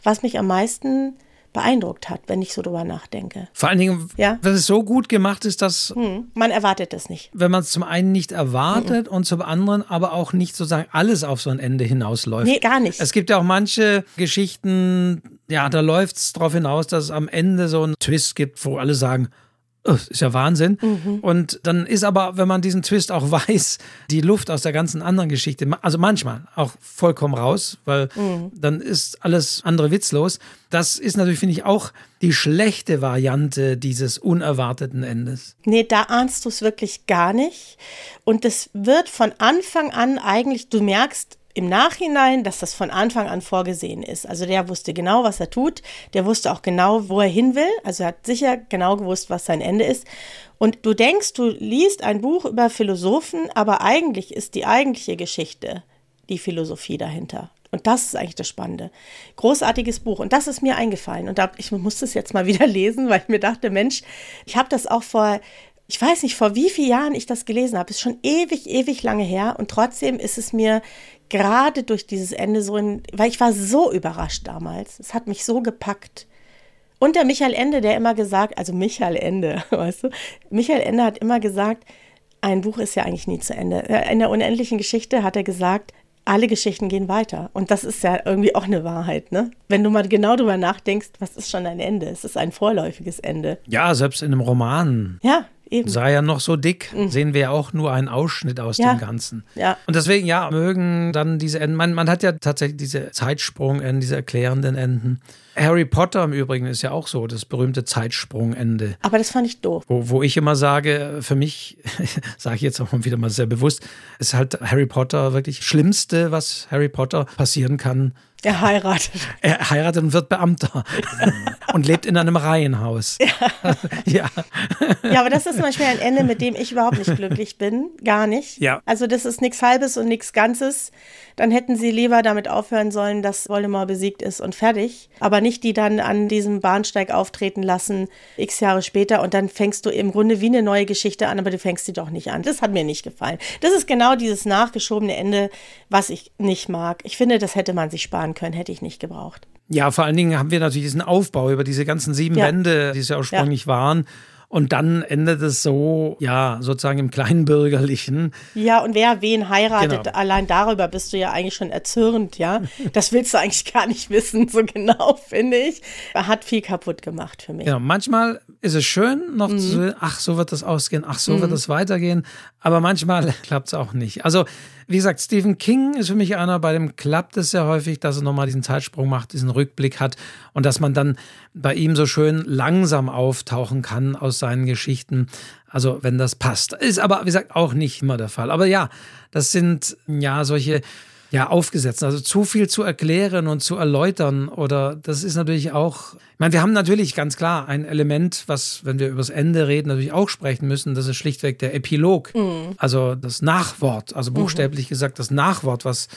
was mich am meisten beeindruckt hat, wenn ich so drüber nachdenke. Vor allen Dingen, ja? wenn es so gut gemacht ist, dass hm, man erwartet es nicht. Wenn man es zum einen nicht erwartet mhm. und zum anderen aber auch nicht sozusagen alles auf so ein Ende hinausläuft. Nee, gar nicht. Es gibt ja auch manche Geschichten, ja, da läuft es darauf hinaus, dass es am Ende so einen Twist gibt, wo alle sagen, Oh, ist ja Wahnsinn. Mhm. Und dann ist aber, wenn man diesen Twist auch weiß, die Luft aus der ganzen anderen Geschichte, also manchmal auch vollkommen raus, weil mhm. dann ist alles andere witzlos. Das ist natürlich, finde ich, auch die schlechte Variante dieses unerwarteten Endes. Nee, da ahnst du es wirklich gar nicht. Und es wird von Anfang an eigentlich, du merkst, im Nachhinein, dass das von Anfang an vorgesehen ist. Also der wusste genau, was er tut. Der wusste auch genau, wo er hin will. Also er hat sicher genau gewusst, was sein Ende ist. Und du denkst, du liest ein Buch über Philosophen, aber eigentlich ist die eigentliche Geschichte die Philosophie dahinter. Und das ist eigentlich das Spannende. Großartiges Buch. Und das ist mir eingefallen. Und da, ich musste es jetzt mal wieder lesen, weil ich mir dachte, Mensch, ich habe das auch vor ich weiß nicht, vor wie vielen Jahren ich das gelesen habe. Ist schon ewig, ewig lange her. Und trotzdem ist es mir gerade durch dieses Ende so in, weil ich war so überrascht damals. Es hat mich so gepackt. Und der Michael Ende, der immer gesagt, also Michael Ende, weißt du, Michael Ende hat immer gesagt, ein Buch ist ja eigentlich nie zu Ende. In der unendlichen Geschichte hat er gesagt, alle Geschichten gehen weiter. Und das ist ja irgendwie auch eine Wahrheit, ne? Wenn du mal genau drüber nachdenkst, was ist schon ein Ende? Es ist ein vorläufiges Ende. Ja, selbst in einem Roman. Ja, Eben. Sei ja noch so dick, mhm. sehen wir auch nur einen Ausschnitt aus ja. dem Ganzen. Ja. Und deswegen, ja, mögen dann diese Enden. Man, man hat ja tatsächlich diese Zeitsprungenden, diese erklärenden Enden. Harry Potter im Übrigen ist ja auch so, das berühmte Zeitsprungende. Aber das fand ich doof. Wo, wo ich immer sage, für mich, sage ich jetzt auch wieder mal sehr bewusst, ist halt Harry Potter wirklich Schlimmste, was Harry Potter passieren kann, er heiratet. Er heiratet und wird Beamter. und lebt in einem Reihenhaus. Ja. ja. ja, aber das ist zum Beispiel ein Ende, mit dem ich überhaupt nicht glücklich bin. Gar nicht. Ja. Also, das ist nichts Halbes und nichts Ganzes. Dann hätten sie lieber damit aufhören sollen, dass Voldemort besiegt ist und fertig. Aber nicht die dann an diesem Bahnsteig auftreten lassen, x Jahre später. Und dann fängst du im Grunde wie eine neue Geschichte an, aber du fängst sie doch nicht an. Das hat mir nicht gefallen. Das ist genau dieses nachgeschobene Ende, was ich nicht mag. Ich finde, das hätte man sich sparen können, hätte ich nicht gebraucht. Ja, vor allen Dingen haben wir natürlich diesen Aufbau über diese ganzen sieben ja. Wände, die es ja ursprünglich ja. waren. Und dann endet es so, ja, sozusagen im Kleinbürgerlichen. Ja, und wer wen heiratet, genau. allein darüber bist du ja eigentlich schon erzürnt, ja. Das willst du eigentlich gar nicht wissen, so genau, finde ich. Er hat viel kaputt gemacht für mich. Genau, manchmal ist es schön, noch mhm. zu, ach, so wird das ausgehen, ach, so mhm. wird es weitergehen. Aber manchmal klappt es auch nicht. Also, wie gesagt, Stephen King ist für mich einer, bei dem klappt es sehr häufig, dass er nochmal diesen Zeitsprung macht, diesen Rückblick hat und dass man dann bei ihm so schön langsam auftauchen kann aus seinen Geschichten. Also, wenn das passt. Ist aber, wie gesagt, auch nicht immer der Fall. Aber ja, das sind ja solche ja, aufgesetzt. Also zu viel zu erklären und zu erläutern oder das ist natürlich auch, ich meine, wir haben natürlich ganz klar ein Element, was, wenn wir übers Ende reden, natürlich auch sprechen müssen, das ist schlichtweg der Epilog. Mhm. Also das Nachwort, also buchstäblich mhm. gesagt das Nachwort, was,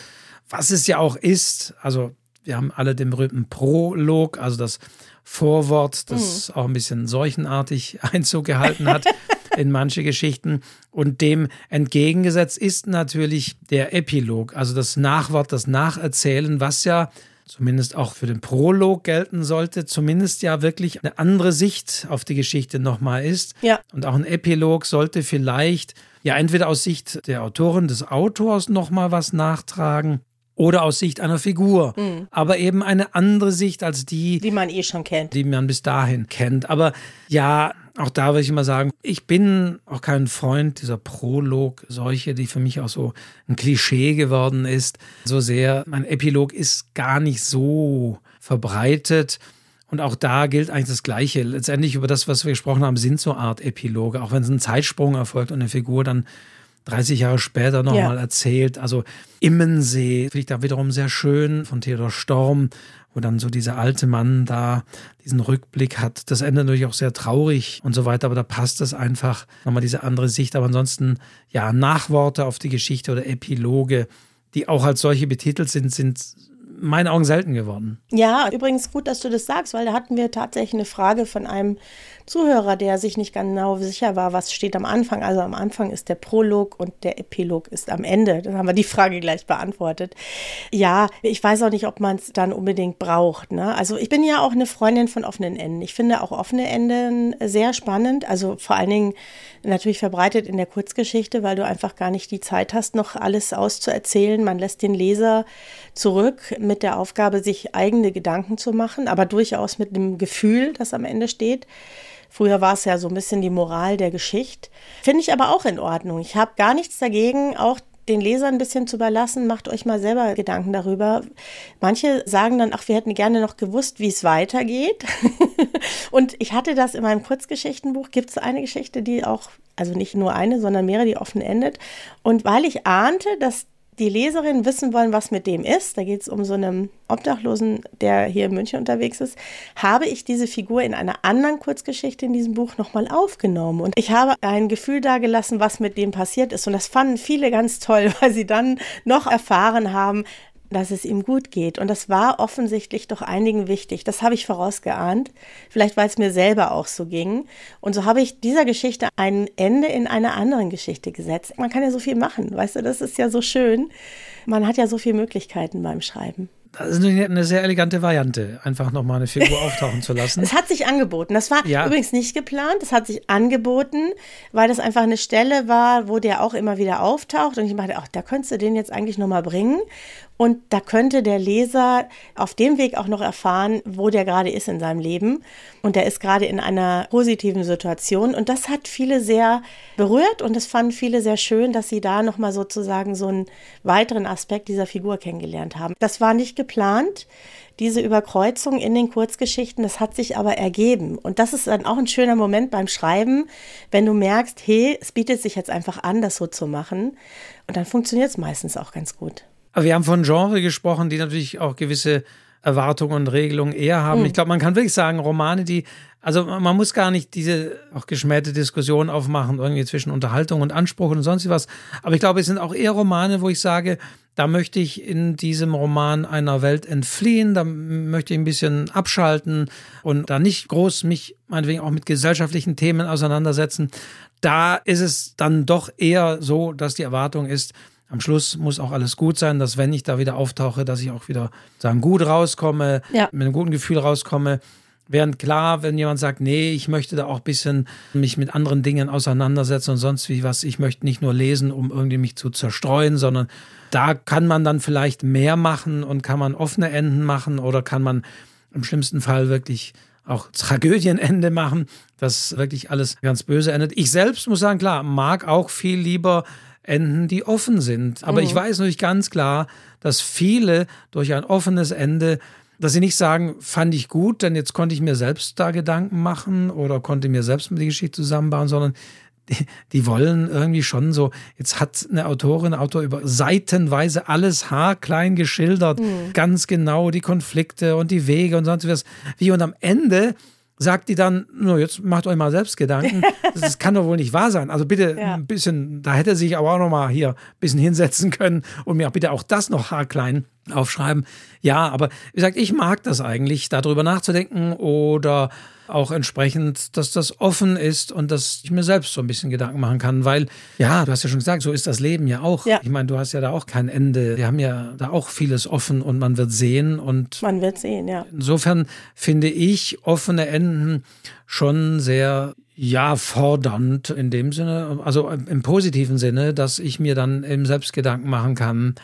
was es ja auch ist. Also wir haben alle den berühmten Prolog, also das Vorwort, das mhm. auch ein bisschen seuchenartig Einzug gehalten hat. in manche Geschichten. Und dem entgegengesetzt ist natürlich der Epilog, also das Nachwort, das Nacherzählen, was ja zumindest auch für den Prolog gelten sollte, zumindest ja wirklich eine andere Sicht auf die Geschichte nochmal ist. Ja. Und auch ein Epilog sollte vielleicht ja entweder aus Sicht der Autorin, des Autors nochmal was nachtragen oder aus Sicht einer Figur, mhm. aber eben eine andere Sicht als die, die man eh schon kennt, die man bis dahin kennt. Aber ja, auch da würde ich immer sagen, ich bin auch kein Freund dieser Prolog-Seuche, die für mich auch so ein Klischee geworden ist. So sehr, mein Epilog ist gar nicht so verbreitet. Und auch da gilt eigentlich das Gleiche. Letztendlich über das, was wir gesprochen haben, sind so Art Epiloge. Auch wenn es ein Zeitsprung erfolgt und eine Figur dann 30 Jahre später nochmal ja. erzählt. Also Immensee finde ich da wiederum sehr schön von Theodor Storm, wo dann so dieser alte Mann da diesen Rückblick hat. Das endet natürlich auch sehr traurig und so weiter, aber da passt es einfach nochmal diese andere Sicht. Aber ansonsten, ja, Nachworte auf die Geschichte oder Epiloge, die auch als solche betitelt sind, sind meinen Augen selten geworden. Ja, übrigens gut, dass du das sagst, weil da hatten wir tatsächlich eine Frage von einem Zuhörer, der sich nicht genau sicher war, was steht am Anfang. Also am Anfang ist der Prolog und der Epilog ist am Ende. Dann haben wir die Frage gleich beantwortet. Ja, ich weiß auch nicht, ob man es dann unbedingt braucht. Ne? Also ich bin ja auch eine Freundin von offenen Enden. Ich finde auch offene Enden sehr spannend. Also vor allen Dingen natürlich verbreitet in der Kurzgeschichte, weil du einfach gar nicht die Zeit hast, noch alles auszuerzählen. Man lässt den Leser zurück mit der Aufgabe, sich eigene Gedanken zu machen, aber durchaus mit dem Gefühl, das am Ende steht. Früher war es ja so ein bisschen die Moral der Geschichte. Finde ich aber auch in Ordnung. Ich habe gar nichts dagegen, auch den Lesern ein bisschen zu überlassen, macht euch mal selber Gedanken darüber. Manche sagen dann, ach, wir hätten gerne noch gewusst, wie es weitergeht. und ich hatte das in meinem Kurzgeschichtenbuch, gibt es eine Geschichte, die auch, also nicht nur eine, sondern mehrere, die offen endet. Und weil ich ahnte, dass die Leserinnen wissen wollen, was mit dem ist, da geht es um so einen Obdachlosen, der hier in München unterwegs ist, habe ich diese Figur in einer anderen Kurzgeschichte in diesem Buch nochmal aufgenommen. Und ich habe ein Gefühl dagelassen, was mit dem passiert ist. Und das fanden viele ganz toll, weil sie dann noch erfahren haben, dass es ihm gut geht. Und das war offensichtlich doch einigen wichtig. Das habe ich vorausgeahnt. Vielleicht, weil es mir selber auch so ging. Und so habe ich dieser Geschichte ein Ende in einer anderen Geschichte gesetzt. Man kann ja so viel machen, weißt du, das ist ja so schön. Man hat ja so viele Möglichkeiten beim Schreiben. Das ist eine sehr elegante Variante, einfach nochmal eine Figur auftauchen zu lassen. Es hat sich angeboten. Das war ja. übrigens nicht geplant. Es hat sich angeboten, weil das einfach eine Stelle war, wo der auch immer wieder auftaucht. Und ich dachte, ach, da könntest du den jetzt eigentlich nochmal bringen. Und da könnte der Leser auf dem Weg auch noch erfahren, wo der gerade ist in seinem Leben. Und der ist gerade in einer positiven Situation. Und das hat viele sehr berührt und es fanden viele sehr schön, dass sie da nochmal sozusagen so einen weiteren Aspekt dieser Figur kennengelernt haben. Das war nicht geplant, diese Überkreuzung in den Kurzgeschichten. Das hat sich aber ergeben. Und das ist dann auch ein schöner Moment beim Schreiben, wenn du merkst, hey, es bietet sich jetzt einfach an, das so zu machen. Und dann funktioniert es meistens auch ganz gut. Aber wir haben von Genre gesprochen, die natürlich auch gewisse Erwartungen und Regelungen eher haben. Mhm. Ich glaube, man kann wirklich sagen, Romane, die, also man muss gar nicht diese auch geschmähte Diskussion aufmachen, irgendwie zwischen Unterhaltung und Anspruch und sonst was. Aber ich glaube, es sind auch eher Romane, wo ich sage, da möchte ich in diesem Roman einer Welt entfliehen, da möchte ich ein bisschen abschalten und da nicht groß mich meinetwegen auch mit gesellschaftlichen Themen auseinandersetzen. Da ist es dann doch eher so, dass die Erwartung ist, am Schluss muss auch alles gut sein, dass wenn ich da wieder auftauche, dass ich auch wieder sagen, gut rauskomme, ja. mit einem guten Gefühl rauskomme. Während klar, wenn jemand sagt, nee, ich möchte da auch ein bisschen mich mit anderen Dingen auseinandersetzen und sonst wie was, ich möchte nicht nur lesen, um irgendwie mich zu zerstreuen, sondern da kann man dann vielleicht mehr machen und kann man offene Enden machen oder kann man im schlimmsten Fall wirklich auch Tragödienende machen, dass wirklich alles ganz böse endet. Ich selbst muss sagen, klar, mag auch viel lieber Enden, die offen sind. Aber mhm. ich weiß natürlich ganz klar, dass viele durch ein offenes Ende, dass sie nicht sagen, fand ich gut, denn jetzt konnte ich mir selbst da Gedanken machen oder konnte mir selbst mit die Geschichte zusammenbauen, sondern die, die, wollen irgendwie schon so, jetzt hat eine Autorin, Autor über seitenweise alles haarklein geschildert, mhm. ganz genau die Konflikte und die Wege und sonst was. Wie und am Ende sagt die dann, no, jetzt macht euch mal selbst Gedanken. Das kann doch wohl nicht wahr sein. Also bitte ja. ein bisschen, da hätte sich aber auch noch mal hier ein bisschen hinsetzen können und mir auch bitte auch das noch haarklein aufschreiben. Ja, aber wie gesagt, ich mag das eigentlich, darüber nachzudenken oder auch entsprechend, dass das offen ist und dass ich mir selbst so ein bisschen Gedanken machen kann, weil, ja, du hast ja schon gesagt, so ist das Leben ja auch. Ja. Ich meine, du hast ja da auch kein Ende. Wir haben ja da auch vieles offen und man wird sehen und. Man wird sehen, ja. Insofern finde ich offene Enden schon sehr ja, fordernd in dem Sinne, also im positiven Sinne, dass ich mir dann eben selbst Gedanken machen kann,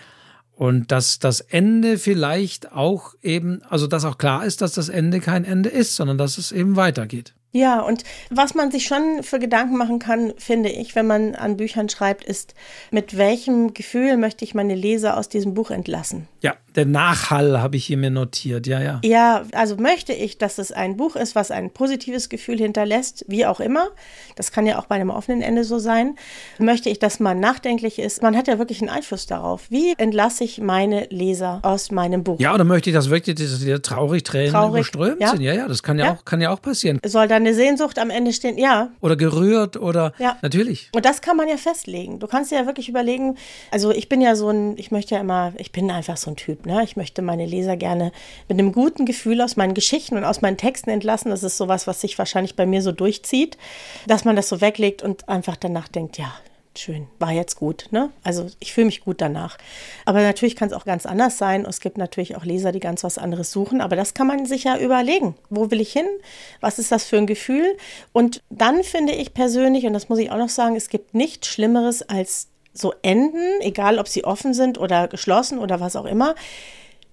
und dass das Ende vielleicht auch eben, also dass auch klar ist, dass das Ende kein Ende ist, sondern dass es eben weitergeht. Ja, und was man sich schon für Gedanken machen kann, finde ich, wenn man an Büchern schreibt, ist, mit welchem Gefühl möchte ich meine Leser aus diesem Buch entlassen? Ja, der Nachhall habe ich hier mir notiert, ja, ja. Ja, also möchte ich, dass es ein Buch ist, was ein positives Gefühl hinterlässt, wie auch immer. Das kann ja auch bei einem offenen Ende so sein. Möchte ich, dass man nachdenklich ist? Man hat ja wirklich einen Einfluss darauf. Wie entlasse ich meine Leser aus meinem Buch? Ja, oder möchte ich, dass wirklich die traurig Tränen traurig, überströmt ja. sind? Ja, ja, das kann ja, ja, Auch, kann ja auch passieren. Soll da eine Sehnsucht am Ende stehen? Ja. Oder gerührt oder ja. natürlich. Und das kann man ja festlegen. Du kannst ja wirklich überlegen, also ich bin ja so ein, ich möchte ja immer, ich bin einfach so ein Typ, ne? Ich möchte meine Leser gerne mit einem guten Gefühl aus meinen Geschichten und aus meinen Texten entlassen. Das ist sowas, was sich wahrscheinlich bei mir so durchzieht, dass man das so weglegt und einfach danach denkt, ja, schön, war jetzt gut. Ne? Also ich fühle mich gut danach. Aber natürlich kann es auch ganz anders sein. Es gibt natürlich auch Leser, die ganz was anderes suchen. Aber das kann man sich ja überlegen. Wo will ich hin? Was ist das für ein Gefühl? Und dann finde ich persönlich, und das muss ich auch noch sagen, es gibt nichts Schlimmeres als so Enden, egal ob sie offen sind oder geschlossen oder was auch immer,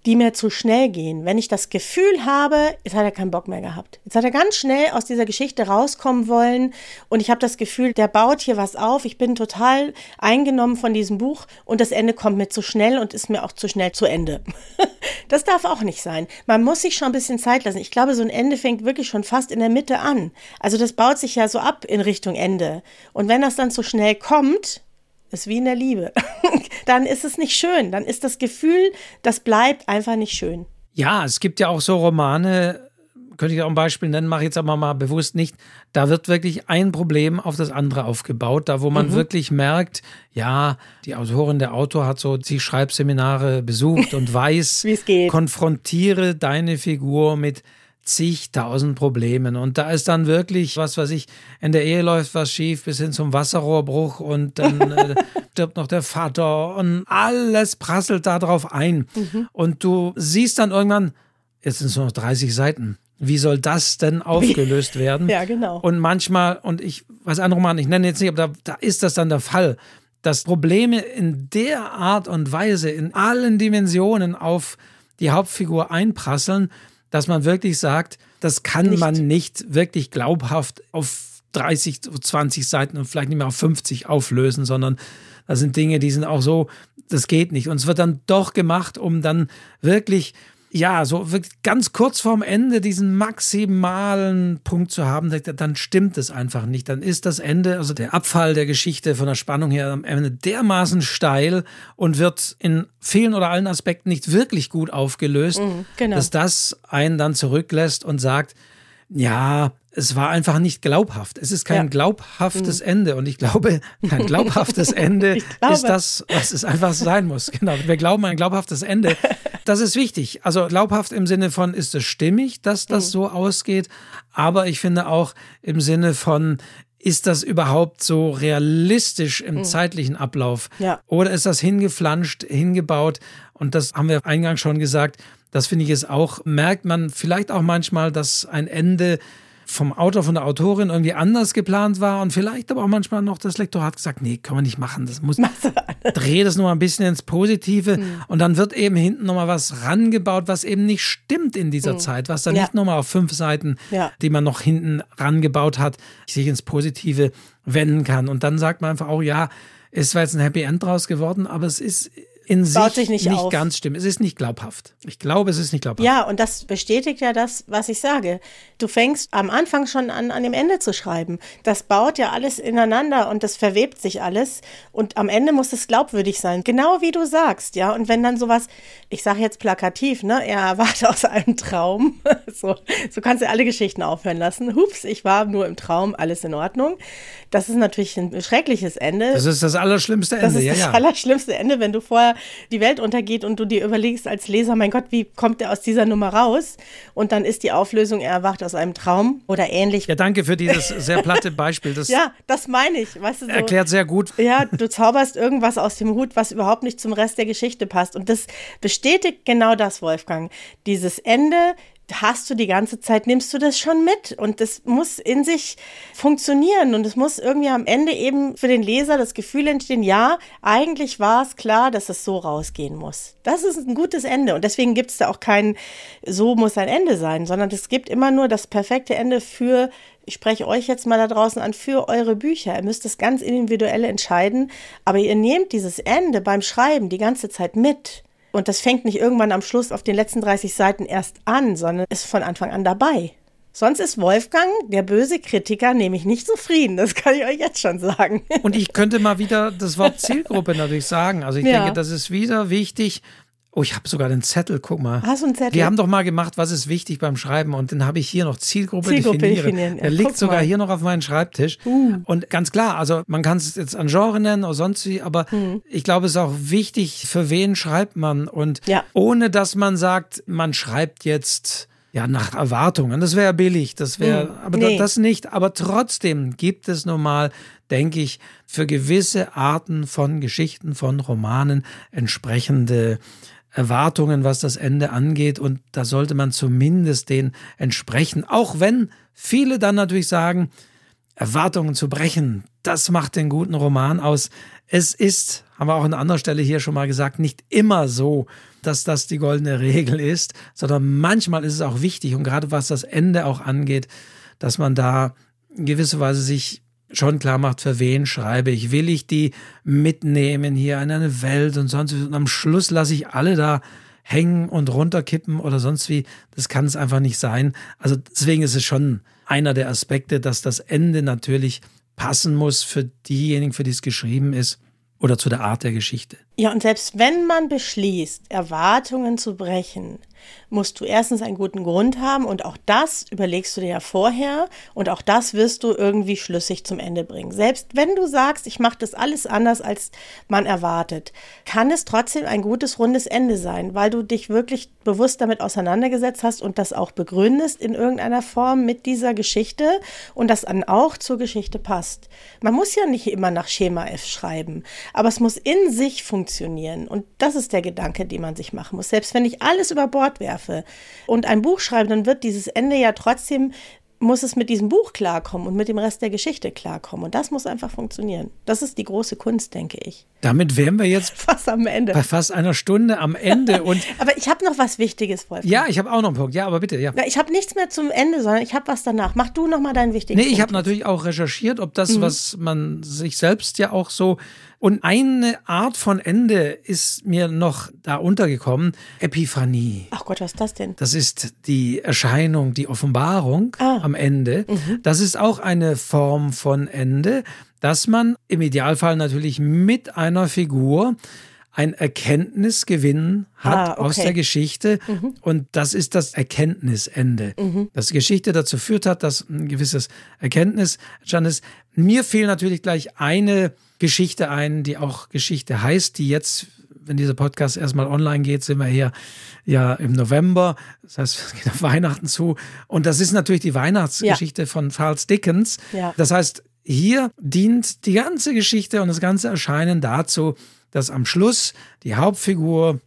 die mir zu schnell gehen. Wenn ich das Gefühl habe, jetzt hat er keinen Bock mehr gehabt. Jetzt hat er ganz schnell aus dieser Geschichte rauskommen wollen und ich habe das Gefühl, der baut hier was auf. Ich bin total eingenommen von diesem Buch und das Ende kommt mir zu schnell und ist mir auch zu schnell zu Ende. das darf auch nicht sein. Man muss sich schon ein bisschen Zeit lassen. Ich glaube, so ein Ende fängt wirklich schon fast in der Mitte an. Also das baut sich ja so ab in Richtung Ende. Und wenn das dann zu schnell kommt, ist wie in der Liebe. dann ist es nicht schön. Dann ist das Gefühl, das bleibt einfach nicht schön. Ja, es gibt ja auch so Romane, könnte ich auch ein Beispiel nennen, mache ich jetzt aber mal bewusst nicht. Da wird wirklich ein Problem auf das andere aufgebaut, da wo man mhm. wirklich merkt, ja, die Autorin, der Autor hat so die Schreibseminare besucht und weiß, wie es geht. Konfrontiere deine Figur mit zigtausend Problemen. Und da ist dann wirklich, was weiß ich, in der Ehe läuft was schief bis hin zum Wasserrohrbruch und dann äh, stirbt noch der Vater und alles prasselt da drauf ein. Mhm. Und du siehst dann irgendwann, jetzt sind es nur noch 30 Seiten. Wie soll das denn aufgelöst werden? ja, genau. Und manchmal, und ich weiß einen Roman, ich nenne jetzt nicht, aber da, da ist das dann der Fall, dass Probleme in der Art und Weise, in allen Dimensionen auf die Hauptfigur einprasseln, dass man wirklich sagt, das kann nicht. man nicht wirklich glaubhaft auf 30, 20 Seiten und vielleicht nicht mehr auf 50 auflösen, sondern das sind Dinge, die sind auch so, das geht nicht. Und es wird dann doch gemacht, um dann wirklich ja, so ganz kurz vorm Ende diesen maximalen Punkt zu haben, dann stimmt es einfach nicht. Dann ist das Ende, also der Abfall der Geschichte von der Spannung her am Ende dermaßen steil und wird in vielen oder allen Aspekten nicht wirklich gut aufgelöst, mhm, genau. dass das einen dann zurücklässt und sagt, ja, es war einfach nicht glaubhaft. Es ist kein ja. glaubhaftes mhm. Ende. Und ich glaube, ein glaubhaftes Ende ist das, was es einfach sein muss. Genau. Wir glauben ein glaubhaftes Ende. Das ist wichtig. Also glaubhaft im Sinne von, ist es stimmig, dass das mhm. so ausgeht? Aber ich finde auch im Sinne von, ist das überhaupt so realistisch im mhm. zeitlichen Ablauf? Ja. Oder ist das hingeflanscht, hingebaut? Und das haben wir eingangs schon gesagt. Das finde ich es auch, merkt man vielleicht auch manchmal, dass ein Ende vom Autor, von der Autorin irgendwie anders geplant war und vielleicht aber auch manchmal noch das Lektorat gesagt, nee, können wir nicht machen, das muss, dreh das nochmal ein bisschen ins Positive mhm. und dann wird eben hinten nochmal was rangebaut, was eben nicht stimmt in dieser mhm. Zeit, was dann ja. nicht nochmal auf fünf Seiten, ja. die man noch hinten rangebaut hat, sich ins Positive wenden kann und dann sagt man einfach auch, ja, ist zwar jetzt ein Happy End draus geworden, aber es ist in sich, sich nicht, nicht ganz stimmt. Es ist nicht glaubhaft. Ich glaube, es ist nicht glaubhaft. Ja, und das bestätigt ja das, was ich sage. Du fängst am Anfang schon an, an dem Ende zu schreiben. Das baut ja alles ineinander und das verwebt sich alles. Und am Ende muss es glaubwürdig sein. Genau wie du sagst, ja. Und wenn dann sowas, ich sage jetzt plakativ, ne, er erwacht aus einem Traum. so, so kannst du alle Geschichten aufhören lassen. Hups, ich war nur im Traum, alles in Ordnung. Das ist natürlich ein schreckliches Ende. Das ist das allerschlimmste Ende, das ist ja, das ja. allerschlimmste Ende, wenn du vorher die Welt untergeht und du dir überlegst als Leser, mein Gott, wie kommt er aus dieser Nummer raus? Und dann ist die Auflösung, er erwacht aus einem Traum oder ähnlich. Ja, danke für dieses sehr platte Beispiel. Das ja, das meine ich. Weißt du, so, erklärt sehr gut. Ja, du zauberst irgendwas aus dem Hut, was überhaupt nicht zum Rest der Geschichte passt. Und das bestätigt genau das, Wolfgang. Dieses Ende hast du die ganze Zeit, nimmst du das schon mit. Und das muss in sich funktionieren. Und es muss irgendwie am Ende eben für den Leser das Gefühl entstehen, ja, eigentlich war es klar, dass es so rausgehen muss. Das ist ein gutes Ende. Und deswegen gibt es da auch kein, so muss ein Ende sein, sondern es gibt immer nur das perfekte Ende für ich spreche euch jetzt mal da draußen an für eure Bücher. Ihr müsst es ganz individuell entscheiden, aber ihr nehmt dieses Ende beim Schreiben die ganze Zeit mit. Und das fängt nicht irgendwann am Schluss auf den letzten 30 Seiten erst an, sondern ist von Anfang an dabei. Sonst ist Wolfgang, der böse Kritiker, nämlich nicht zufrieden. Das kann ich euch jetzt schon sagen. Und ich könnte mal wieder das Wort Zielgruppe natürlich sagen. Also ich ja. denke, das ist wieder wichtig, Oh, ich habe sogar den Zettel, guck mal. Hast du einen Zettel? Wir haben doch mal gemacht, was ist wichtig beim Schreiben und den habe ich hier noch Zielgruppe, Zielgruppe definieren. Ja, Der liegt sogar mal. hier noch auf meinem Schreibtisch. Uh. Und ganz klar, also man kann es jetzt an Genre nennen oder sonst wie, aber mhm. ich glaube, es ist auch wichtig, für wen schreibt man und ja. ohne dass man sagt, man schreibt jetzt ja, nach Erwartungen. Das wäre billig, das wäre, mhm. aber nee. das nicht. Aber trotzdem gibt es nun mal, denke ich, für gewisse Arten von Geschichten, von Romanen entsprechende Erwartungen, was das Ende angeht. Und da sollte man zumindest den entsprechen. Auch wenn viele dann natürlich sagen, Erwartungen zu brechen, das macht den guten Roman aus. Es ist, haben wir auch an anderer Stelle hier schon mal gesagt, nicht immer so, dass das die goldene Regel ist, sondern manchmal ist es auch wichtig und gerade was das Ende auch angeht, dass man da in gewisser Weise sich schon klar macht, für wen schreibe ich. Will ich die mitnehmen hier in eine Welt und sonst und am Schluss lasse ich alle da hängen und runterkippen oder sonst wie. Das kann es einfach nicht sein. Also deswegen ist es schon einer der Aspekte, dass das Ende natürlich passen muss für diejenigen, für die es geschrieben ist oder zu der Art der Geschichte. Ja, und selbst wenn man beschließt, Erwartungen zu brechen, musst du erstens einen guten Grund haben und auch das überlegst du dir ja vorher und auch das wirst du irgendwie schlüssig zum Ende bringen. Selbst wenn du sagst, ich mache das alles anders, als man erwartet, kann es trotzdem ein gutes, rundes Ende sein, weil du dich wirklich bewusst damit auseinandergesetzt hast und das auch begründest in irgendeiner Form mit dieser Geschichte und das dann auch zur Geschichte passt. Man muss ja nicht immer nach Schema F schreiben, aber es muss in sich funktionieren und das ist der Gedanke, den man sich machen muss. Selbst wenn ich alles über Bord werfe und ein Buch schreibe, dann wird dieses Ende ja trotzdem muss es mit diesem Buch klarkommen und mit dem Rest der Geschichte klarkommen. Und das muss einfach funktionieren. Das ist die große Kunst, denke ich. Damit wären wir jetzt fast am Ende. Bei fast einer Stunde am Ende. Und aber ich habe noch was Wichtiges, Wolfgang. Ja, ich habe auch noch einen Punkt. Ja, aber bitte, ja. Ich habe nichts mehr zum Ende, sondern ich habe was danach. Mach du noch mal deinen wichtigen Nee, ich habe natürlich auch recherchiert, ob das, mhm. was man sich selbst ja auch so und eine Art von Ende ist mir noch da untergekommen, Epiphanie. Ach Gott, was ist das denn? Das ist die Erscheinung, die Offenbarung ah. am Ende. Mhm. Das ist auch eine Form von Ende, dass man im Idealfall natürlich mit einer Figur ein Erkenntnisgewinn hat ah, okay. aus der Geschichte. Mhm. Und das ist das Erkenntnisende. Mhm. Das Geschichte dazu führt hat, dass ein gewisses Erkenntnis entstanden ist. Mir fehlt natürlich gleich eine Geschichte ein, die auch Geschichte heißt, die jetzt, wenn dieser Podcast erstmal online geht, sind wir hier ja im November. Das heißt, es geht auf Weihnachten zu. Und das ist natürlich die Weihnachtsgeschichte ja. von Charles Dickens. Ja. Das heißt, hier dient die ganze Geschichte und das ganze Erscheinen dazu, dass am Schluss die Hauptfigur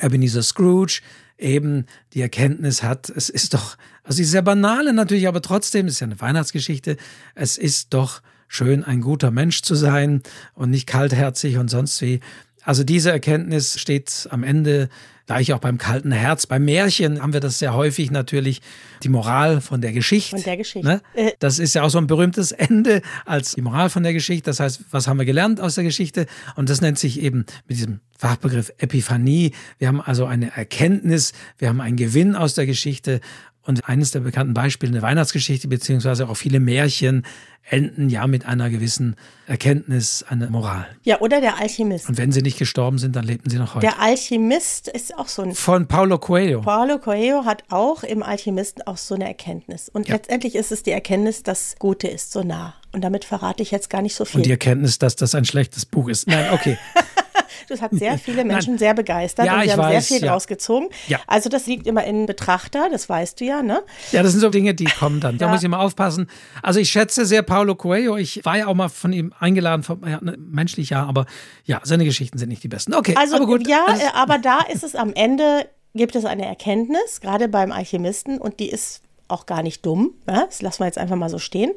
Ebenezer Scrooge eben die Erkenntnis hat, es ist doch, also ist sehr banale natürlich, aber trotzdem, es ist ja eine Weihnachtsgeschichte, es ist doch schön, ein guter Mensch zu sein und nicht kaltherzig und sonst wie. Also diese Erkenntnis steht am Ende Gleich auch beim kalten Herz. Beim Märchen haben wir das sehr häufig natürlich, die Moral von der Geschichte. Von der Geschichte. Ne? Äh. Das ist ja auch so ein berühmtes Ende als die Moral von der Geschichte. Das heißt, was haben wir gelernt aus der Geschichte? Und das nennt sich eben mit diesem Fachbegriff Epiphanie. Wir haben also eine Erkenntnis, wir haben einen Gewinn aus der Geschichte. Und eines der bekannten Beispiele, eine Weihnachtsgeschichte, beziehungsweise auch viele Märchen, enden ja mit einer gewissen Erkenntnis, einer Moral. Ja, oder der Alchemist. Und wenn sie nicht gestorben sind, dann lebten sie noch heute. Der Alchemist ist auch so ein. Von Paulo Coelho. Paulo Coelho hat auch im Alchemisten auch so eine Erkenntnis. Und ja. letztendlich ist es die Erkenntnis, dass Gute ist so nah. Und damit verrate ich jetzt gar nicht so viel. Und die Erkenntnis, dass das ein schlechtes Buch ist. Nein, okay. Das hat sehr viele Menschen Nein. sehr begeistert ja, und sie haben weiß, sehr viel ja. rausgezogen. Ja. Also das liegt immer in Betrachter, das weißt du ja, ne? Ja, das sind so Dinge, die kommen dann. Da muss ich immer aufpassen. Also ich schätze sehr Paulo Coelho. Ich war ja auch mal von ihm eingeladen, von, ja, ne, menschlich ja, aber ja, seine Geschichten sind nicht die besten. Okay, also aber gut. Ja, also, aber da ist es am Ende gibt es eine Erkenntnis, gerade beim Alchemisten, und die ist auch gar nicht dumm. Ja? Das lassen wir jetzt einfach mal so stehen.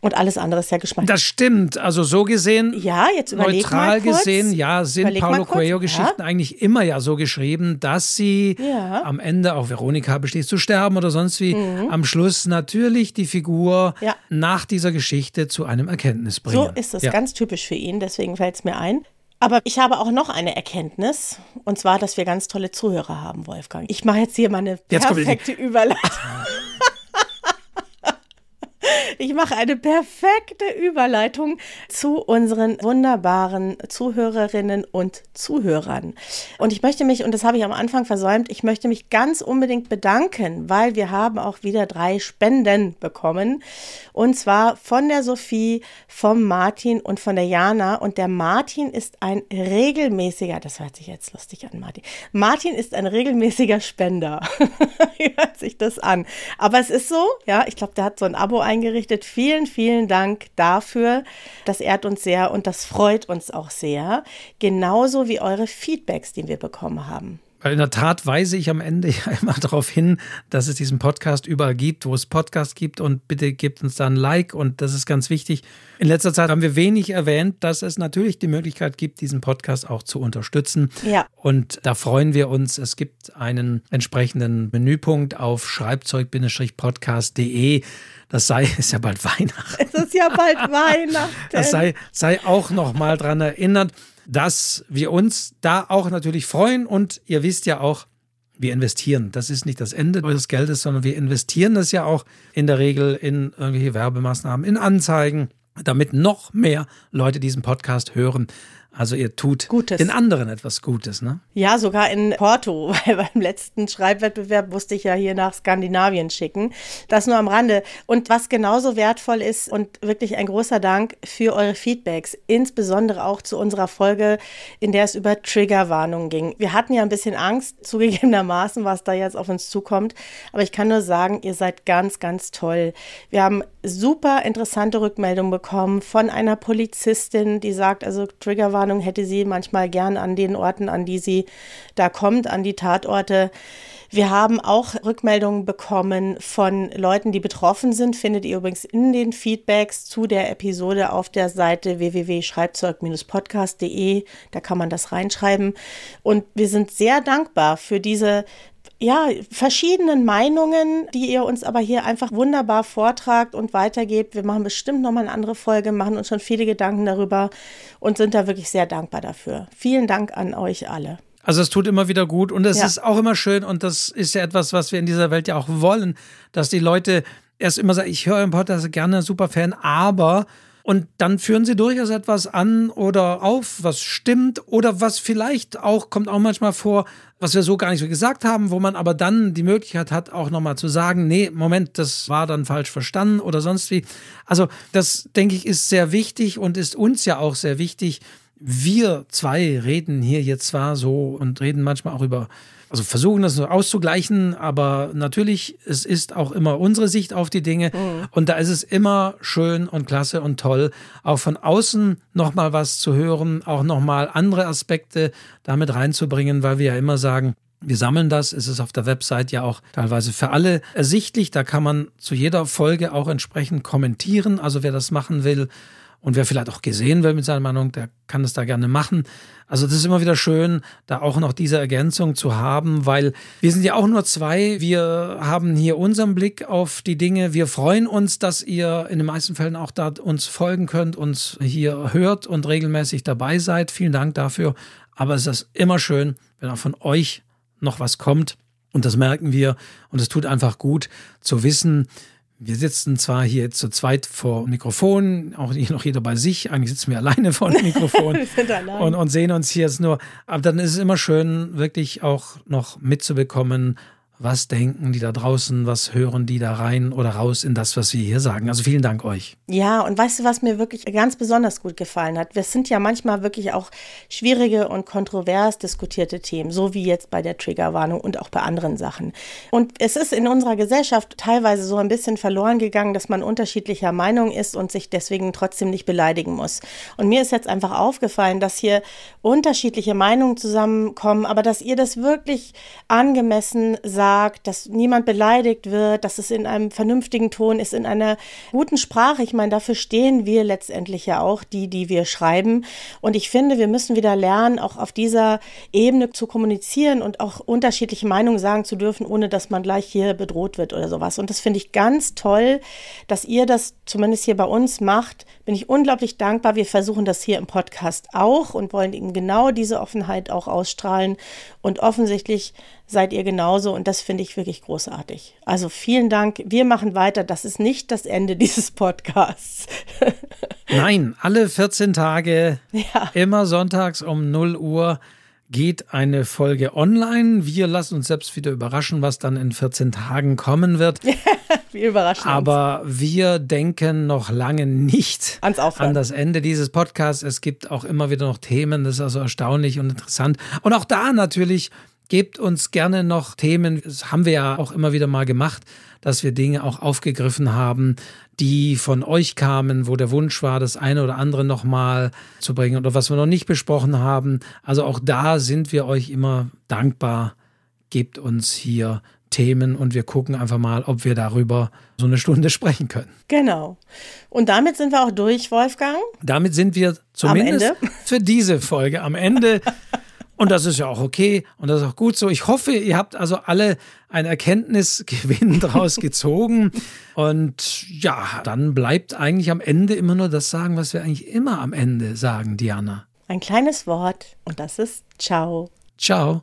Und alles andere ist ja Geschmack. Das stimmt. Also so gesehen, ja, jetzt neutral gesehen, ja, sind Paulo Coelho-Geschichten ja. eigentlich immer ja so geschrieben, dass sie ja. am Ende, auch Veronika beschließt zu sterben oder sonst wie, mhm. am Schluss natürlich die Figur ja. nach dieser Geschichte zu einem Erkenntnis bringen. So ist es ganz typisch für ihn, deswegen fällt es mir ein. Aber ich habe auch noch eine Erkenntnis, und zwar, dass wir ganz tolle Zuhörer haben, Wolfgang. Ich mache jetzt hier mal eine perfekte Überleitung. Ich mache eine perfekte Überleitung zu unseren wunderbaren Zuhörerinnen und Zuhörern. Und ich möchte mich, und das habe ich am Anfang versäumt, ich möchte mich ganz unbedingt bedanken, weil wir haben auch wieder drei Spenden bekommen. Und zwar von der Sophie, vom Martin und von der Jana. Und der Martin ist ein regelmäßiger, das hört sich jetzt lustig an, Martin. Martin ist ein regelmäßiger Spender. hört sich das an. Aber es ist so, ja, ich glaube, der hat so ein Abo eingerichtet. Vielen, vielen Dank dafür. Das ehrt uns sehr und das freut uns auch sehr. Genauso wie eure Feedbacks, die wir bekommen haben. Weil in der Tat weise ich am Ende ja immer darauf hin, dass es diesen Podcast überall gibt, wo es Podcasts gibt. Und bitte gebt uns da ein Like. Und das ist ganz wichtig. In letzter Zeit haben wir wenig erwähnt, dass es natürlich die Möglichkeit gibt, diesen Podcast auch zu unterstützen. Ja. Und da freuen wir uns. Es gibt einen entsprechenden Menüpunkt auf schreibzeug-podcast.de. Das sei, ist ja bald Weihnachten. Es ist ja bald Weihnachten. Das sei, sei auch noch mal dran erinnert dass wir uns da auch natürlich freuen und ihr wisst ja auch, wir investieren. Das ist nicht das Ende eures Geldes, sondern wir investieren das ja auch in der Regel in irgendwelche Werbemaßnahmen, in Anzeigen, damit noch mehr Leute diesen Podcast hören. Also ihr tut Gutes. den anderen etwas Gutes, ne? Ja, sogar in Porto, weil beim letzten Schreibwettbewerb musste ich ja hier nach Skandinavien schicken. Das nur am Rande. Und was genauso wertvoll ist und wirklich ein großer Dank für eure Feedbacks, insbesondere auch zu unserer Folge, in der es über Triggerwarnungen ging. Wir hatten ja ein bisschen Angst, zugegebenermaßen, was da jetzt auf uns zukommt. Aber ich kann nur sagen, ihr seid ganz, ganz toll. Wir haben super interessante Rückmeldungen bekommen von einer Polizistin, die sagt, also Triggerwarnungen Planung hätte sie manchmal gern an den Orten, an die sie da kommt, an die Tatorte. Wir haben auch Rückmeldungen bekommen von Leuten, die betroffen sind. Findet ihr übrigens in den Feedbacks zu der Episode auf der Seite www.schreibzeug-podcast.de. Da kann man das reinschreiben. Und wir sind sehr dankbar für diese ja, verschiedenen Meinungen, die ihr uns aber hier einfach wunderbar vortragt und weitergebt. Wir machen bestimmt nochmal eine andere Folge, machen uns schon viele Gedanken darüber und sind da wirklich sehr dankbar dafür. Vielen Dank an euch alle. Also es tut immer wieder gut und es ja. ist auch immer schön und das ist ja etwas, was wir in dieser Welt ja auch wollen, dass die Leute erst immer sagen, ich höre im Podcast gerne, super Fan, aber und dann führen sie durchaus etwas an oder auf, was stimmt oder was vielleicht auch, kommt auch manchmal vor, was wir so gar nicht so gesagt haben, wo man aber dann die Möglichkeit hat, auch nochmal zu sagen, nee, Moment, das war dann falsch verstanden oder sonst wie. Also das, denke ich, ist sehr wichtig und ist uns ja auch sehr wichtig. Wir zwei reden hier jetzt zwar so und reden manchmal auch über also versuchen das auszugleichen, aber natürlich, es ist auch immer unsere Sicht auf die Dinge. Mhm. Und da ist es immer schön und klasse und toll, auch von außen nochmal was zu hören, auch nochmal andere Aspekte damit reinzubringen, weil wir ja immer sagen, wir sammeln das, es ist auf der Website ja auch teilweise für alle ersichtlich. Da kann man zu jeder Folge auch entsprechend kommentieren. Also wer das machen will, und wer vielleicht auch gesehen wird mit seiner Meinung, der kann das da gerne machen. Also das ist immer wieder schön, da auch noch diese Ergänzung zu haben, weil wir sind ja auch nur zwei. Wir haben hier unseren Blick auf die Dinge. Wir freuen uns, dass ihr in den meisten Fällen auch da uns folgen könnt, uns hier hört und regelmäßig dabei seid. Vielen Dank dafür. Aber es ist immer schön, wenn auch von euch noch was kommt. Und das merken wir. Und es tut einfach gut zu wissen, wir sitzen zwar hier zu zweit vor Mikrofon, auch noch jeder bei sich. Eigentlich sitzen wir alleine vor dem Mikrofon und, und, sehen uns hier jetzt nur. Aber dann ist es immer schön, wirklich auch noch mitzubekommen, was denken die da draußen, was hören die da rein oder raus in das, was wir hier sagen. Also vielen Dank euch. Ja, und weißt du, was mir wirklich ganz besonders gut gefallen hat? Wir sind ja manchmal wirklich auch schwierige und kontrovers diskutierte Themen, so wie jetzt bei der Triggerwarnung und auch bei anderen Sachen. Und es ist in unserer Gesellschaft teilweise so ein bisschen verloren gegangen, dass man unterschiedlicher Meinung ist und sich deswegen trotzdem nicht beleidigen muss. Und mir ist jetzt einfach aufgefallen, dass hier unterschiedliche Meinungen zusammenkommen, aber dass ihr das wirklich angemessen sagt sagt, dass niemand beleidigt wird, dass es in einem vernünftigen Ton ist, in einer guten Sprache. Ich meine, dafür stehen wir letztendlich ja auch, die, die wir schreiben. Und ich finde, wir müssen wieder lernen, auch auf dieser Ebene zu kommunizieren und auch unterschiedliche Meinungen sagen zu dürfen, ohne dass man gleich hier bedroht wird oder sowas. Und das finde ich ganz toll, dass ihr das zumindest hier bei uns macht. Bin ich unglaublich dankbar. Wir versuchen das hier im Podcast auch und wollen eben genau diese Offenheit auch ausstrahlen. Und offensichtlich seid ihr genauso und das finde ich wirklich großartig. Also vielen Dank. Wir machen weiter. Das ist nicht das Ende dieses Podcasts. Nein, alle 14 Tage, ja. immer sonntags um 0 Uhr geht eine Folge online. Wir lassen uns selbst wieder überraschen, was dann in 14 Tagen kommen wird. wir überraschen Aber uns. wir denken noch lange nicht an das Ende dieses Podcasts. Es gibt auch immer wieder noch Themen. Das ist also erstaunlich und interessant. Und auch da natürlich Gebt uns gerne noch Themen, das haben wir ja auch immer wieder mal gemacht, dass wir Dinge auch aufgegriffen haben, die von euch kamen, wo der Wunsch war, das eine oder andere nochmal zu bringen oder was wir noch nicht besprochen haben. Also auch da sind wir euch immer dankbar. Gebt uns hier Themen und wir gucken einfach mal, ob wir darüber so eine Stunde sprechen können. Genau. Und damit sind wir auch durch, Wolfgang. Damit sind wir zumindest für diese Folge am Ende. Und das ist ja auch okay und das ist auch gut so. Ich hoffe, ihr habt also alle ein Erkenntnisgewinn daraus gezogen. Und ja, dann bleibt eigentlich am Ende immer nur das sagen, was wir eigentlich immer am Ende sagen, Diana. Ein kleines Wort und das ist Ciao. Ciao.